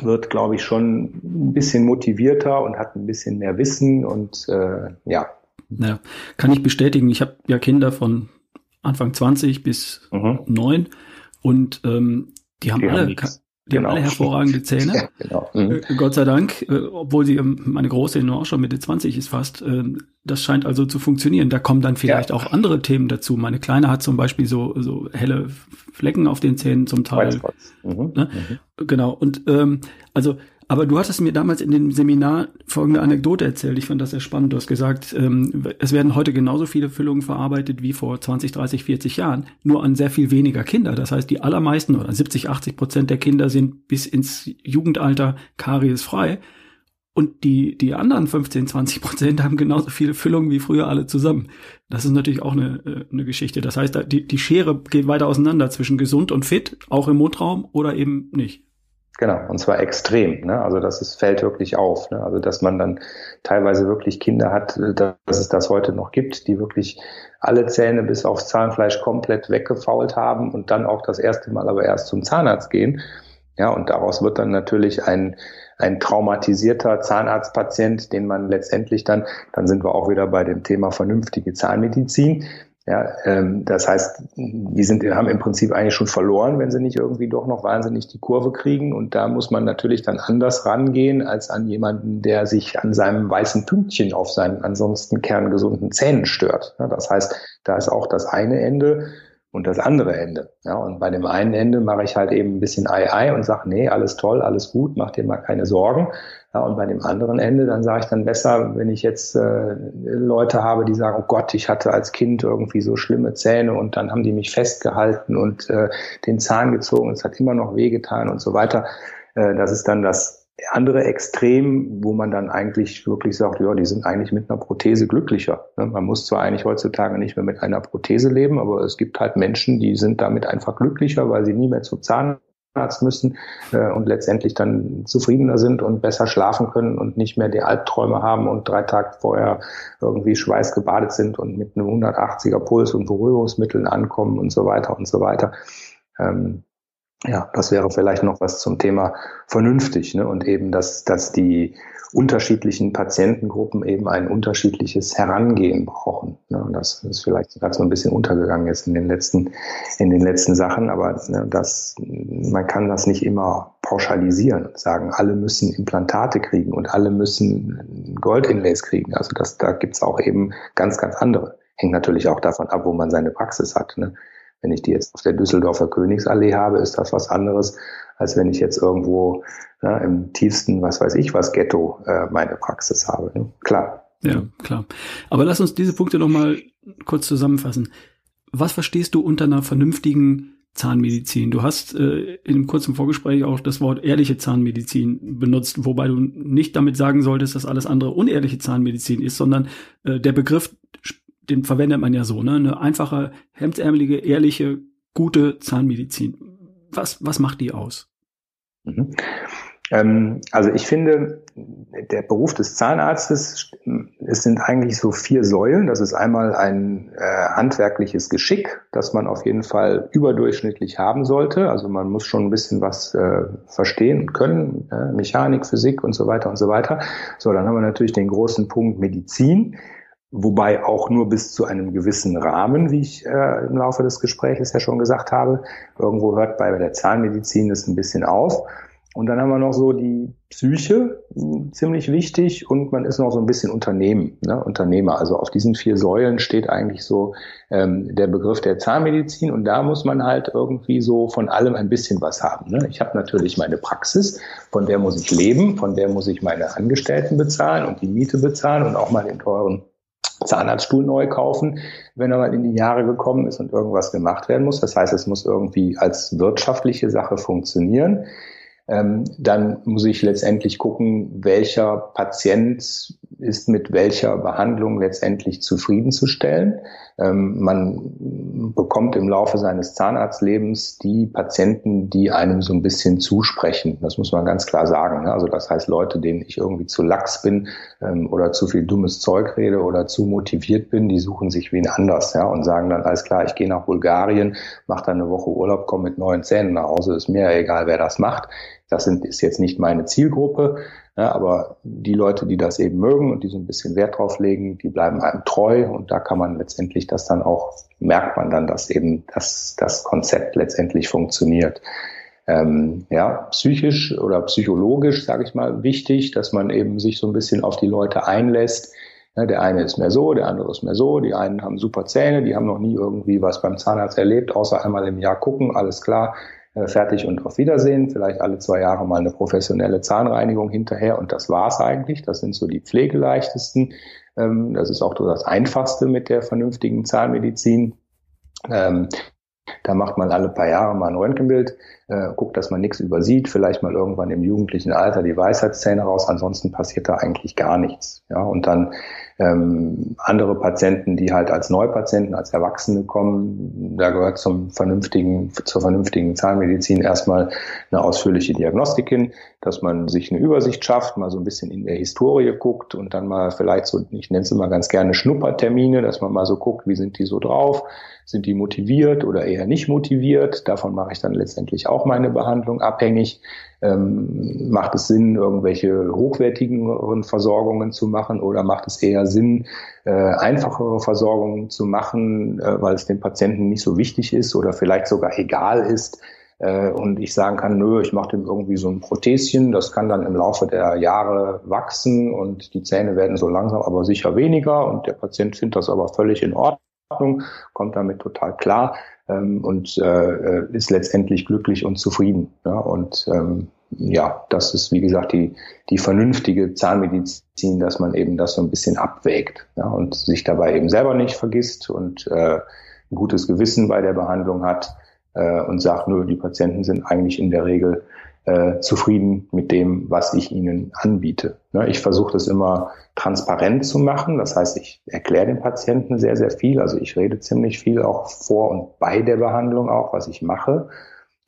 wird, glaube ich, schon ein bisschen motivierter und hat ein bisschen mehr Wissen und äh, ja. Ja, kann ich bestätigen. Ich habe ja Kinder von Anfang 20 bis mhm. 9 und ähm, die haben die alle, haben die genau. haben alle hervorragende Zähne. Ja, genau. mhm. Äh, Gott sei Dank, äh, obwohl sie, ähm, meine große nur auch schon Mitte 20 ist fast. Äh, das scheint also zu funktionieren. Da kommen dann vielleicht ja. auch andere Themen dazu. Meine Kleine hat zum Beispiel so, so helle Flecken auf den Zähnen zum Teil. Mhm. Ne? Mhm. Genau. Und ähm, also aber du hattest mir damals in dem Seminar folgende Anekdote erzählt. Ich fand das sehr spannend. Du hast gesagt, ähm, es werden heute genauso viele Füllungen verarbeitet wie vor 20, 30, 40 Jahren, nur an sehr viel weniger Kinder. Das heißt, die allermeisten oder 70, 80 Prozent der Kinder sind bis ins Jugendalter kariesfrei. Und die, die anderen 15, 20 Prozent haben genauso viele Füllungen wie früher alle zusammen. Das ist natürlich auch eine, äh, eine Geschichte. Das heißt, die, die Schere geht weiter auseinander zwischen gesund und fit, auch im Mundraum oder eben nicht. Genau, und zwar extrem. Ne? Also das ist, fällt wirklich auf. Ne? Also dass man dann teilweise wirklich Kinder hat, äh, dass es das heute noch gibt, die wirklich alle Zähne bis aufs Zahnfleisch komplett weggefault haben und dann auch das erste Mal aber erst zum Zahnarzt gehen. Ja, und daraus wird dann natürlich ein, ein traumatisierter Zahnarztpatient, den man letztendlich dann, dann sind wir auch wieder bei dem Thema vernünftige Zahnmedizin, ja, ähm, das heißt, die sind, haben im Prinzip eigentlich schon verloren, wenn sie nicht irgendwie doch noch wahnsinnig die Kurve kriegen. Und da muss man natürlich dann anders rangehen als an jemanden, der sich an seinem weißen Pünktchen auf seinen ansonsten kerngesunden Zähnen stört. Ja, das heißt, da ist auch das eine Ende und das andere Ende. Ja, und bei dem einen Ende mache ich halt eben ein bisschen Ei Ei und sage, nee, alles toll, alles gut, mach dir mal keine Sorgen. Ja, und bei dem anderen Ende, dann sage ich dann besser, wenn ich jetzt äh, Leute habe, die sagen, oh Gott, ich hatte als Kind irgendwie so schlimme Zähne und dann haben die mich festgehalten und äh, den Zahn gezogen, es hat immer noch wehgetan und so weiter. Äh, das ist dann das andere Extrem, wo man dann eigentlich wirklich sagt, ja, die sind eigentlich mit einer Prothese glücklicher. Ne? Man muss zwar eigentlich heutzutage nicht mehr mit einer Prothese leben, aber es gibt halt Menschen, die sind damit einfach glücklicher, weil sie nie mehr zu Zahn Arzt müssen äh, und letztendlich dann zufriedener sind und besser schlafen können und nicht mehr die Albträume haben und drei Tage vorher irgendwie schweißgebadet sind und mit einem 180er Puls und Beruhigungsmitteln ankommen und so weiter und so weiter. Ähm, ja, das wäre vielleicht noch was zum Thema vernünftig ne? und eben, dass, dass die unterschiedlichen Patientengruppen eben ein unterschiedliches Herangehen brauchen. Ne? Und das ist vielleicht gerade so ein bisschen untergegangen jetzt in den letzten, in den letzten Sachen, aber ne, das, man kann das nicht immer pauschalisieren sagen, alle müssen Implantate kriegen und alle müssen Goldinlays kriegen. Also das, da gibt's auch eben ganz, ganz andere. Hängt natürlich auch davon ab, wo man seine Praxis hat. Ne? Wenn ich die jetzt auf der Düsseldorfer Königsallee habe, ist das was anderes, als wenn ich jetzt irgendwo ja, im tiefsten, was weiß ich, was Ghetto äh, meine Praxis habe. Ne? Klar. Ja, klar. Aber lass uns diese Punkte nochmal kurz zusammenfassen. Was verstehst du unter einer vernünftigen Zahnmedizin? Du hast äh, in einem kurzen Vorgespräch auch das Wort ehrliche Zahnmedizin benutzt, wobei du nicht damit sagen solltest, dass alles andere unehrliche Zahnmedizin ist, sondern äh, der Begriff den verwendet man ja so, ne? Eine einfache, hemdsärmelige, ehrliche, gute Zahnmedizin. Was, was macht die aus? Mhm. Ähm, also ich finde, der Beruf des Zahnarztes, es sind eigentlich so vier Säulen. Das ist einmal ein äh, handwerkliches Geschick, das man auf jeden Fall überdurchschnittlich haben sollte. Also man muss schon ein bisschen was äh, verstehen können, äh, Mechanik, Physik und so weiter und so weiter. So, dann haben wir natürlich den großen Punkt Medizin wobei auch nur bis zu einem gewissen Rahmen, wie ich äh, im Laufe des Gesprächs ja schon gesagt habe. Irgendwo hört bei der Zahnmedizin das ein bisschen auf. Und dann haben wir noch so die Psyche, ziemlich wichtig, und man ist noch so ein bisschen Unternehmen, ne? Unternehmer. Also auf diesen vier Säulen steht eigentlich so ähm, der Begriff der Zahnmedizin und da muss man halt irgendwie so von allem ein bisschen was haben. Ne? Ich habe natürlich meine Praxis, von der muss ich leben, von der muss ich meine Angestellten bezahlen und die Miete bezahlen und auch mal den teuren Zahnarztstuhl neu kaufen, wenn er mal in die Jahre gekommen ist und irgendwas gemacht werden muss. Das heißt, es muss irgendwie als wirtschaftliche Sache funktionieren. Ähm, dann muss ich letztendlich gucken, welcher Patient ist mit welcher Behandlung letztendlich zufriedenzustellen. Ähm, man bekommt im Laufe seines Zahnarztlebens die Patienten, die einem so ein bisschen zusprechen. Das muss man ganz klar sagen. Ne? Also das heißt Leute, denen ich irgendwie zu lax bin ähm, oder zu viel dummes Zeug rede oder zu motiviert bin, die suchen sich wen anders ja, und sagen dann, alles klar, ich gehe nach Bulgarien, mache dann eine Woche Urlaub, komme mit neuen Zähnen nach Hause, ist mir egal, wer das macht. Das sind, ist jetzt nicht meine Zielgruppe. Ja, aber die Leute, die das eben mögen und die so ein bisschen Wert drauf legen, die bleiben einem treu und da kann man letztendlich das dann auch, merkt man dann, dass eben das, das Konzept letztendlich funktioniert. Ähm, ja, psychisch oder psychologisch, sage ich mal, wichtig, dass man eben sich so ein bisschen auf die Leute einlässt. Ja, der eine ist mehr so, der andere ist mehr so. Die einen haben super Zähne, die haben noch nie irgendwie was beim Zahnarzt erlebt, außer einmal im Jahr gucken, alles klar fertig und auf Wiedersehen. Vielleicht alle zwei Jahre mal eine professionelle Zahnreinigung hinterher und das war's eigentlich. Das sind so die pflegeleichtesten. Ähm, das ist auch so das Einfachste mit der vernünftigen Zahnmedizin. Ähm, da macht man alle paar Jahre mal ein Röntgenbild, äh, guckt, dass man nichts übersieht, vielleicht mal irgendwann im jugendlichen Alter die Weisheitszähne raus, ansonsten passiert da eigentlich gar nichts. Ja, und dann ähm, andere Patienten, die halt als Neupatienten, als Erwachsene kommen, da gehört zum vernünftigen, zur vernünftigen Zahnmedizin erstmal eine ausführliche Diagnostik hin, dass man sich eine Übersicht schafft, mal so ein bisschen in der Historie guckt und dann mal vielleicht so, ich nenne es immer ganz gerne Schnuppertermine, dass man mal so guckt, wie sind die so drauf, sind die motiviert oder eher nicht motiviert? Davon mache ich dann letztendlich auch meine Behandlung abhängig. Ähm, macht es Sinn, irgendwelche hochwertigeren Versorgungen zu machen oder macht es eher Sinn, äh, einfachere Versorgungen zu machen, äh, weil es dem Patienten nicht so wichtig ist oder vielleicht sogar egal ist? Äh, und ich sagen kann, nö, ich mache dem irgendwie so ein Protheschen, das kann dann im Laufe der Jahre wachsen und die Zähne werden so langsam aber sicher weniger und der Patient findet das aber völlig in Ordnung. Kommt damit total klar ähm, und äh, ist letztendlich glücklich und zufrieden. Ja? Und ähm, ja, das ist, wie gesagt, die, die vernünftige Zahnmedizin, dass man eben das so ein bisschen abwägt ja? und sich dabei eben selber nicht vergisst und äh, ein gutes Gewissen bei der Behandlung hat äh, und sagt, nur die Patienten sind eigentlich in der Regel äh, zufrieden mit dem, was ich ihnen anbiete. Ne, ich versuche das immer transparent zu machen. Das heißt, ich erkläre dem Patienten sehr, sehr viel. Also ich rede ziemlich viel auch vor und bei der Behandlung auch, was ich mache.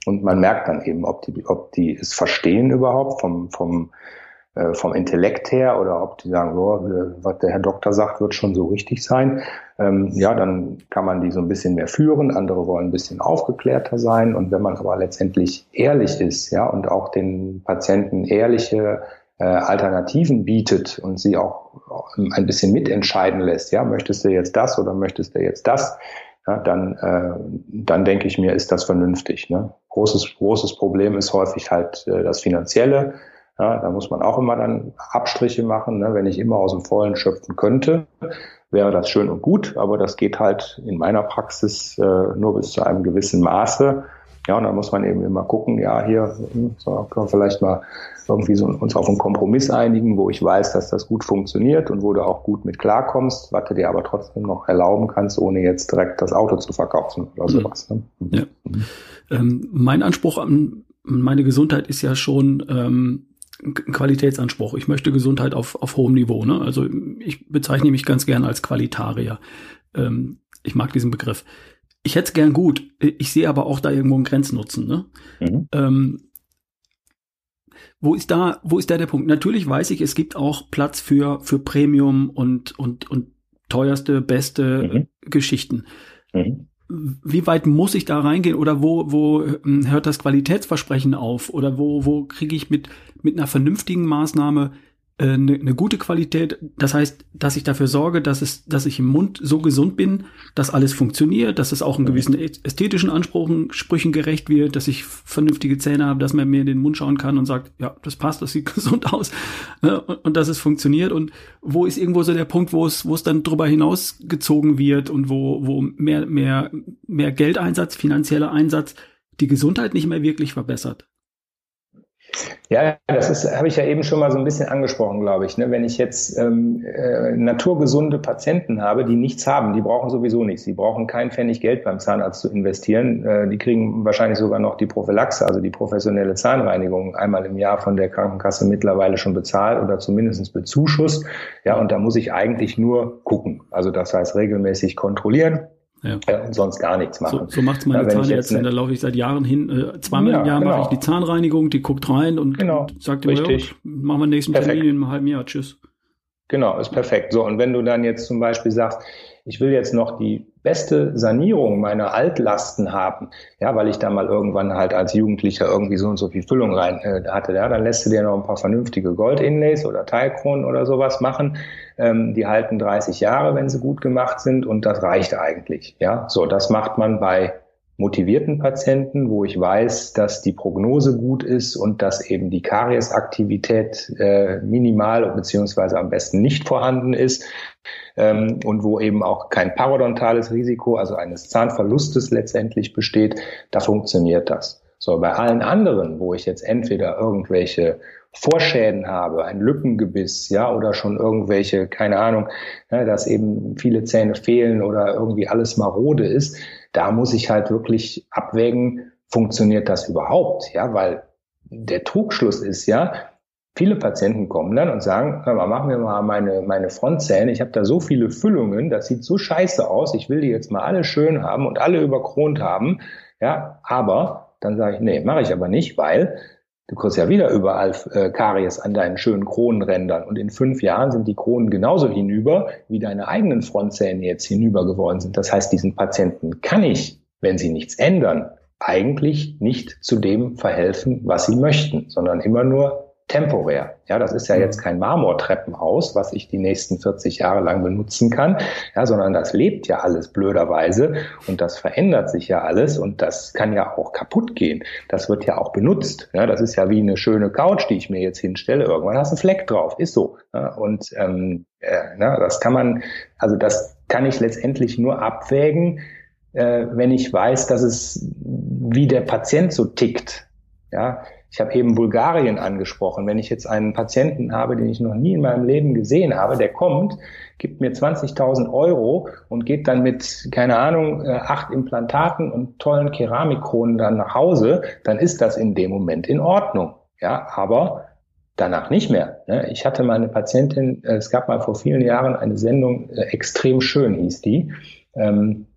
Und man merkt dann eben, ob die, ob die es verstehen überhaupt vom, vom vom Intellekt her oder ob die sagen, oh, was der Herr Doktor sagt, wird schon so richtig sein. Ähm, ja, dann kann man die so ein bisschen mehr führen. Andere wollen ein bisschen aufgeklärter sein. Und wenn man aber letztendlich ehrlich ist, ja, und auch den Patienten ehrliche äh, Alternativen bietet und sie auch ein bisschen mitentscheiden lässt, ja, möchtest du jetzt das oder möchtest du jetzt das, ja, dann, äh, dann denke ich mir, ist das vernünftig. Ne? Großes, großes Problem ist häufig halt äh, das Finanzielle. Ja, da muss man auch immer dann Abstriche machen. Ne? Wenn ich immer aus dem Vollen schöpfen könnte, wäre das schön und gut, aber das geht halt in meiner Praxis äh, nur bis zu einem gewissen Maße. Ja, und da muss man eben immer gucken, ja, hier hm, so, können wir vielleicht mal irgendwie so uns auf einen Kompromiss einigen, wo ich weiß, dass das gut funktioniert und wo du auch gut mit klarkommst, was du dir aber trotzdem noch erlauben kannst, ohne jetzt direkt das Auto zu verkaufen oder mhm. sowas. Ne? Ja. Ähm, mein Anspruch an meine Gesundheit ist ja schon, ähm, Qualitätsanspruch. Ich möchte Gesundheit auf, auf hohem Niveau. Ne? Also ich bezeichne mich ganz gern als Qualitarier. Ähm, ich mag diesen Begriff. Ich hätte es gern gut. Ich sehe aber auch da irgendwo einen Grenznutzen. Ne? Mhm. Ähm, wo ist da, wo ist da der Punkt? Natürlich weiß ich, es gibt auch Platz für, für Premium und, und, und teuerste, beste mhm. Geschichten. Mhm wie weit muss ich da reingehen oder wo, wo ähm, hört das Qualitätsversprechen auf oder wo, wo kriege ich mit, mit einer vernünftigen Maßnahme eine, äh, eine gute Qualität. Das heißt, dass ich dafür sorge, dass es, dass ich im Mund so gesund bin, dass alles funktioniert, dass es auch einen gewissen ästhetischen Ansprüchen Sprüchen gerecht wird, dass ich vernünftige Zähne habe, dass man mir in den Mund schauen kann und sagt, ja, das passt, das sieht gesund aus ne? und, und, dass es funktioniert. Und wo ist irgendwo so der Punkt, wo es, wo es dann drüber hinausgezogen wird und wo, wo mehr, mehr, mehr Geldeinsatz, finanzieller Einsatz die Gesundheit nicht mehr wirklich verbessert? Ja, das ist, habe ich ja eben schon mal so ein bisschen angesprochen, glaube ich. Ne? Wenn ich jetzt ähm, äh, naturgesunde Patienten habe, die nichts haben, die brauchen sowieso nichts. Die brauchen kein Pfennig Geld beim Zahnarzt zu investieren. Äh, die kriegen wahrscheinlich sogar noch die Prophylaxe, also die professionelle Zahnreinigung, einmal im Jahr von der Krankenkasse mittlerweile schon bezahlt oder zumindest bezuschusst. Ja, und da muss ich eigentlich nur gucken. Also das heißt regelmäßig kontrollieren ja. Äh, und sonst gar nichts machen. So, so macht es meine ja, Zahnärztin, da laufe ich seit Jahren hin. Äh, zweimal ja, im Jahr genau. mache ich die Zahnreinigung, die guckt rein und, genau. und sagt immer, ja, machen wir nächsten Perfekt. Termin in einem halben Jahr, tschüss. Genau, ist perfekt. So, und wenn du dann jetzt zum Beispiel sagst, ich will jetzt noch die beste Sanierung meiner Altlasten haben, ja, weil ich da mal irgendwann halt als Jugendlicher irgendwie so und so viel Füllung rein äh, hatte, ja, dann lässt du dir noch ein paar vernünftige Gold-Inlays oder Teilkronen oder sowas machen. Ähm, die halten 30 Jahre, wenn sie gut gemacht sind und das reicht eigentlich, ja. So, das macht man bei motivierten Patienten, wo ich weiß, dass die Prognose gut ist und dass eben die Kariesaktivität äh, minimal beziehungsweise am besten nicht vorhanden ist ähm, und wo eben auch kein parodontales Risiko, also eines Zahnverlustes letztendlich besteht, da funktioniert das. So, bei allen anderen, wo ich jetzt entweder irgendwelche Vorschäden habe, ein Lückengebiss, ja, oder schon irgendwelche, keine Ahnung, ja, dass eben viele Zähne fehlen oder irgendwie alles marode ist, da muss ich halt wirklich abwägen, funktioniert das überhaupt? Ja, weil der Trugschluss ist ja, viele Patienten kommen dann und sagen, hör mal, machen wir mal meine, meine Frontzähne, ich habe da so viele Füllungen, das sieht so scheiße aus, ich will die jetzt mal alle schön haben und alle überkront haben, ja, aber dann sage ich, nee, mache ich aber nicht, weil du kriegst ja wieder überall äh, Karies an deinen schönen Kronenrändern und in fünf Jahren sind die Kronen genauso hinüber, wie deine eigenen Frontzähne jetzt hinüber geworden sind. Das heißt, diesen Patienten kann ich, wenn sie nichts ändern, eigentlich nicht zu dem verhelfen, was sie möchten, sondern immer nur temporär. Ja, das ist ja jetzt mhm. kein Marmortreppenhaus, was ich die nächsten 40 Jahre lang benutzen kann, ja, sondern das lebt ja alles blöderweise und das verändert sich ja alles und das kann ja auch kaputt gehen. Das wird ja auch benutzt. Ja, das ist ja wie eine schöne Couch, die ich mir jetzt hinstelle. Irgendwann hast du einen Fleck drauf, ist so. Ja, und ähm, äh, na, das kann man, also das kann ich letztendlich nur abwägen, äh, wenn ich weiß, dass es wie der Patient so tickt. Ja, ich habe eben Bulgarien angesprochen. Wenn ich jetzt einen Patienten habe, den ich noch nie in meinem Leben gesehen habe, der kommt, gibt mir 20.000 Euro und geht dann mit, keine Ahnung, äh, acht Implantaten und tollen Keramikkronen dann nach Hause, dann ist das in dem Moment in Ordnung. Ja, aber danach nicht mehr. Ne? Ich hatte mal eine Patientin, äh, es gab mal vor vielen Jahren eine Sendung, äh, extrem schön hieß die. Ähm,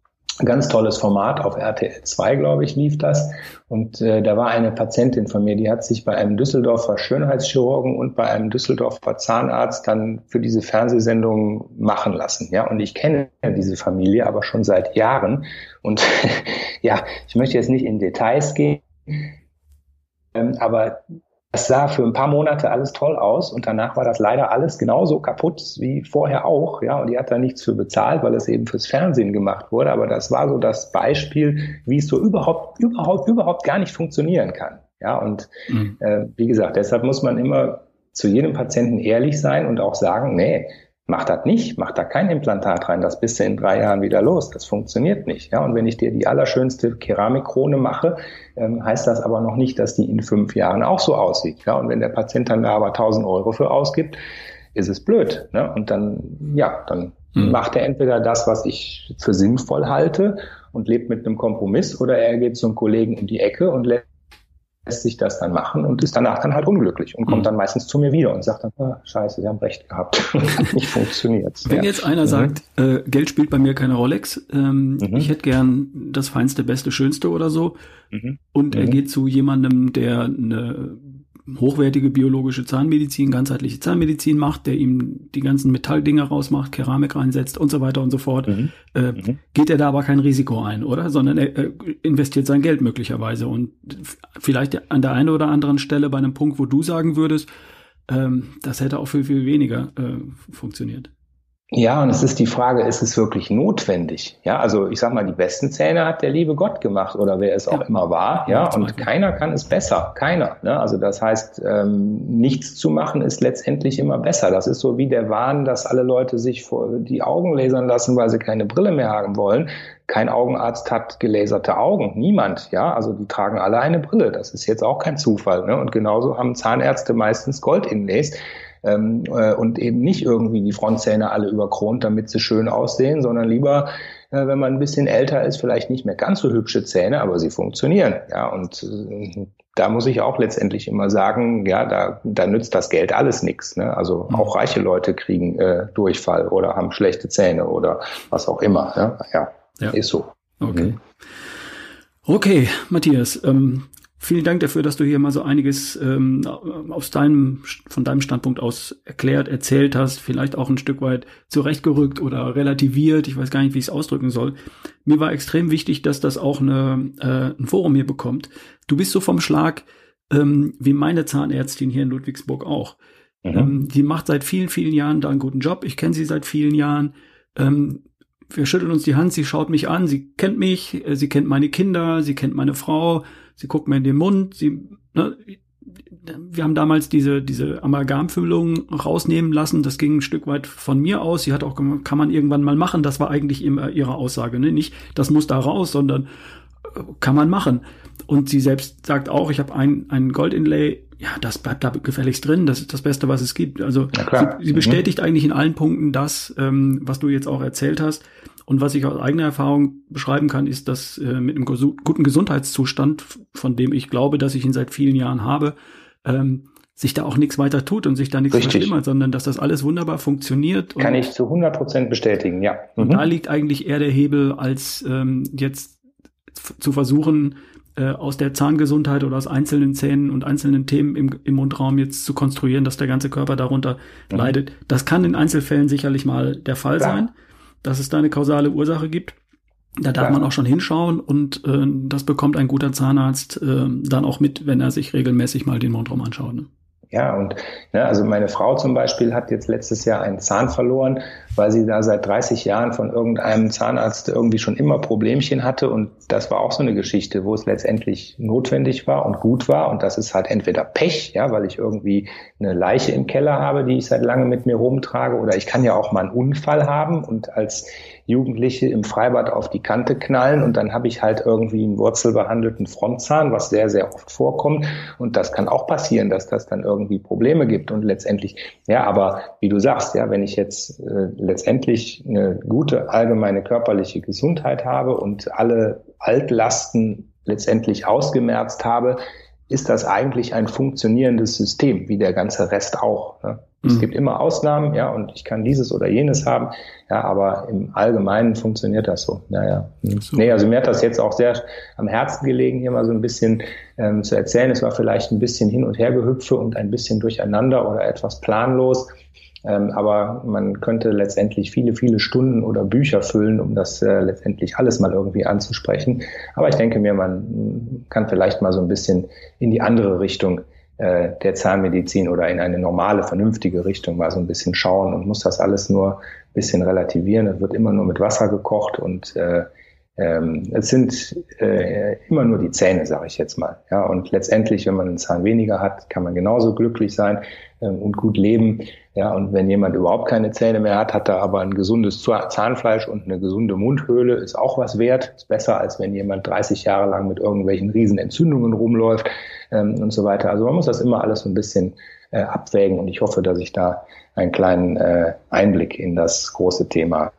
Ganz tolles Format auf RTL 2, glaube ich, lief das. Und äh, da war eine Patientin von mir, die hat sich bei einem Düsseldorfer Schönheitschirurgen und bei einem Düsseldorfer Zahnarzt dann für diese Fernsehsendung machen lassen. Ja, und ich kenne diese Familie aber schon seit Jahren. Und ja, ich möchte jetzt nicht in Details gehen, ähm, aber das sah für ein paar Monate alles toll aus und danach war das leider alles genauso kaputt wie vorher auch. Ja, und die hat da nichts für bezahlt, weil es eben fürs Fernsehen gemacht wurde. Aber das war so das Beispiel, wie es so überhaupt, überhaupt, überhaupt gar nicht funktionieren kann. Ja, und mhm. äh, wie gesagt, deshalb muss man immer zu jedem Patienten ehrlich sein und auch sagen, nee, Mach das nicht, mach da kein Implantat rein, das bist du in drei Jahren wieder los. Das funktioniert nicht. Ja, und wenn ich dir die allerschönste Keramikkrone mache, ähm, heißt das aber noch nicht, dass die in fünf Jahren auch so aussieht. Ja, und wenn der Patient dann da aber 1000 Euro für ausgibt, ist es blöd. Ne? Und dann, ja, dann hm. macht er entweder das, was ich für sinnvoll halte und lebt mit einem Kompromiss, oder er geht zum Kollegen um die Ecke und lässt lässt sich das dann machen und ist danach dann halt unglücklich und kommt mhm. dann meistens zu mir wieder und sagt dann, ah, scheiße, Sie haben recht gehabt. nicht funktioniert. Wenn ja. jetzt einer mhm. sagt, äh, Geld spielt bei mir keine Rolex, ähm, mhm. ich hätte gern das feinste, beste, schönste oder so mhm. und er mhm. geht zu jemandem, der eine hochwertige biologische Zahnmedizin, ganzheitliche Zahnmedizin macht, der ihm die ganzen Metalldinger rausmacht, Keramik reinsetzt und so weiter und so fort, mhm. Äh, mhm. geht er da aber kein Risiko ein, oder? Sondern er, er investiert sein Geld möglicherweise und vielleicht an der einen oder anderen Stelle bei einem Punkt, wo du sagen würdest, ähm, das hätte auch viel, viel weniger äh, funktioniert. Ja, und es ist die Frage, ist es wirklich notwendig? Ja, also ich sag mal, die besten Zähne hat der liebe Gott gemacht oder wer es auch ja. immer war. Ja, und keiner kann es besser. Keiner. Ne? Also das heißt, ähm, nichts zu machen ist letztendlich immer besser. Das ist so wie der Wahn, dass alle Leute sich vor die Augen lasern lassen, weil sie keine Brille mehr haben wollen. kein Augenarzt hat gelaserte Augen. Niemand, ja. Also die tragen alle eine Brille. Das ist jetzt auch kein Zufall. Ne? Und genauso haben Zahnärzte meistens Gold-Inlays ähm, äh, und eben nicht irgendwie die Frontzähne alle überkront, damit sie schön aussehen, sondern lieber äh, wenn man ein bisschen älter ist, vielleicht nicht mehr ganz so hübsche Zähne, aber sie funktionieren. Ja, und äh, da muss ich auch letztendlich immer sagen, ja, da, da nützt das Geld alles nichts. Ne? Also mhm. auch reiche Leute kriegen äh, Durchfall oder haben schlechte Zähne oder was auch immer. Ne? Ja, ja, ist so. Okay. Mhm. Okay, Matthias, ähm, Vielen Dank dafür, dass du hier mal so einiges ähm, aus deinem, von deinem Standpunkt aus erklärt, erzählt hast, vielleicht auch ein Stück weit zurechtgerückt oder relativiert. Ich weiß gar nicht, wie ich es ausdrücken soll. Mir war extrem wichtig, dass das auch eine, äh, ein Forum hier bekommt. Du bist so vom Schlag ähm, wie meine Zahnärztin hier in Ludwigsburg auch. Mhm. Ähm, die macht seit vielen, vielen Jahren da einen guten Job. Ich kenne sie seit vielen Jahren. Ähm, wir schütteln uns die Hand, sie schaut mich an, sie kennt mich, äh, sie kennt meine Kinder, sie kennt meine Frau sie guckt mir in den Mund, sie, ne, wir haben damals diese, diese Amalgamfüllung rausnehmen lassen. Das ging ein Stück weit von mir aus. Sie hat auch, kann man irgendwann mal machen. Das war eigentlich immer ihre Aussage. Ne? Nicht, das muss da raus, sondern äh, kann man machen. Und sie selbst sagt auch, ich habe ein, ein Gold-Inlay. Ja, das bleibt da gefälligst drin. Das ist das Beste, was es gibt. Also sie, sie, mhm. bestätigt mhm. eigentlich in allen Punkten das, ähm, was du jetzt auch erzählt hast. Und was ich aus eigener Erfahrung beschreiben kann, ist, dass äh, mit einem guten Gesundheitszustand, von dem ich glaube, dass ich ihn seit vielen Jahren habe, ähm, sich da auch nichts weiter tut und sich da nichts verschlimmert, sondern dass das alles wunderbar funktioniert. Kann ich zu 100 Prozent bestätigen, ja. Mhm. Und da liegt eigentlich eher der Hebel, als ähm, jetzt zu versuchen, äh, aus der Zahngesundheit oder aus einzelnen Zähnen und einzelnen Themen im, im Mundraum jetzt zu konstruieren, dass der ganze Körper darunter mhm. leidet. Das kann in Einzelfällen sicherlich mal der Fall Klar. sein dass es da eine kausale Ursache gibt. Da darf ja. man auch schon hinschauen und äh, das bekommt ein guter Zahnarzt äh, dann auch mit, wenn er sich regelmäßig mal den Mundraum anschaut. Ne? Ja, und ne, also meine Frau zum Beispiel hat jetzt letztes Jahr einen Zahn verloren, weil sie da seit 30 Jahren von irgendeinem Zahnarzt irgendwie schon immer Problemchen hatte. Und das war auch so eine Geschichte, wo es letztendlich notwendig war und gut war. Und das ist halt entweder Pech, ja, weil ich irgendwie eine Leiche im Keller habe, die ich seit langem mit mir rumtrage, oder ich kann ja auch mal einen Unfall haben und als Jugendliche im Freibad auf die Kante knallen und dann habe ich halt irgendwie einen wurzelbehandelten Frontzahn, was sehr, sehr oft vorkommt. Und das kann auch passieren, dass das dann irgendwie Probleme gibt. Und letztendlich, ja, aber wie du sagst, ja, wenn ich jetzt äh, letztendlich eine gute allgemeine körperliche Gesundheit habe und alle Altlasten letztendlich ausgemerzt habe, ist das eigentlich ein funktionierendes System, wie der ganze Rest auch. Ne? Es mhm. gibt immer Ausnahmen, ja, und ich kann dieses oder jenes haben, ja, aber im Allgemeinen funktioniert das so. Naja. Mhm. Nee, also mir hat das jetzt auch sehr am Herzen gelegen, hier mal so ein bisschen ähm, zu erzählen. Es war vielleicht ein bisschen hin und her gehüpfe und ein bisschen durcheinander oder etwas planlos. Ähm, aber man könnte letztendlich viele, viele Stunden oder Bücher füllen, um das äh, letztendlich alles mal irgendwie anzusprechen. Aber ich denke mir, man kann vielleicht mal so ein bisschen in die andere Richtung äh, der Zahnmedizin oder in eine normale, vernünftige Richtung mal so ein bisschen schauen und muss das alles nur ein bisschen relativieren. Es wird immer nur mit Wasser gekocht und äh, ähm, es sind äh, immer nur die Zähne, sage ich jetzt mal. Ja, und letztendlich, wenn man einen Zahn weniger hat, kann man genauso glücklich sein ähm, und gut leben. Ja, und wenn jemand überhaupt keine Zähne mehr hat, hat er aber ein gesundes Zahnfleisch und eine gesunde Mundhöhle, ist auch was wert. Ist besser, als wenn jemand 30 Jahre lang mit irgendwelchen riesen Entzündungen rumläuft ähm, und so weiter. Also man muss das immer alles so ein bisschen äh, abwägen und ich hoffe, dass ich da einen kleinen äh, Einblick in das große Thema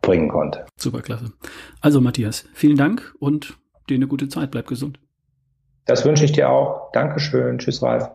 bringen konnte. Superklasse. Also Matthias, vielen Dank und dir eine gute Zeit. Bleib gesund. Das wünsche ich dir auch. Dankeschön. Tschüss, Ralf.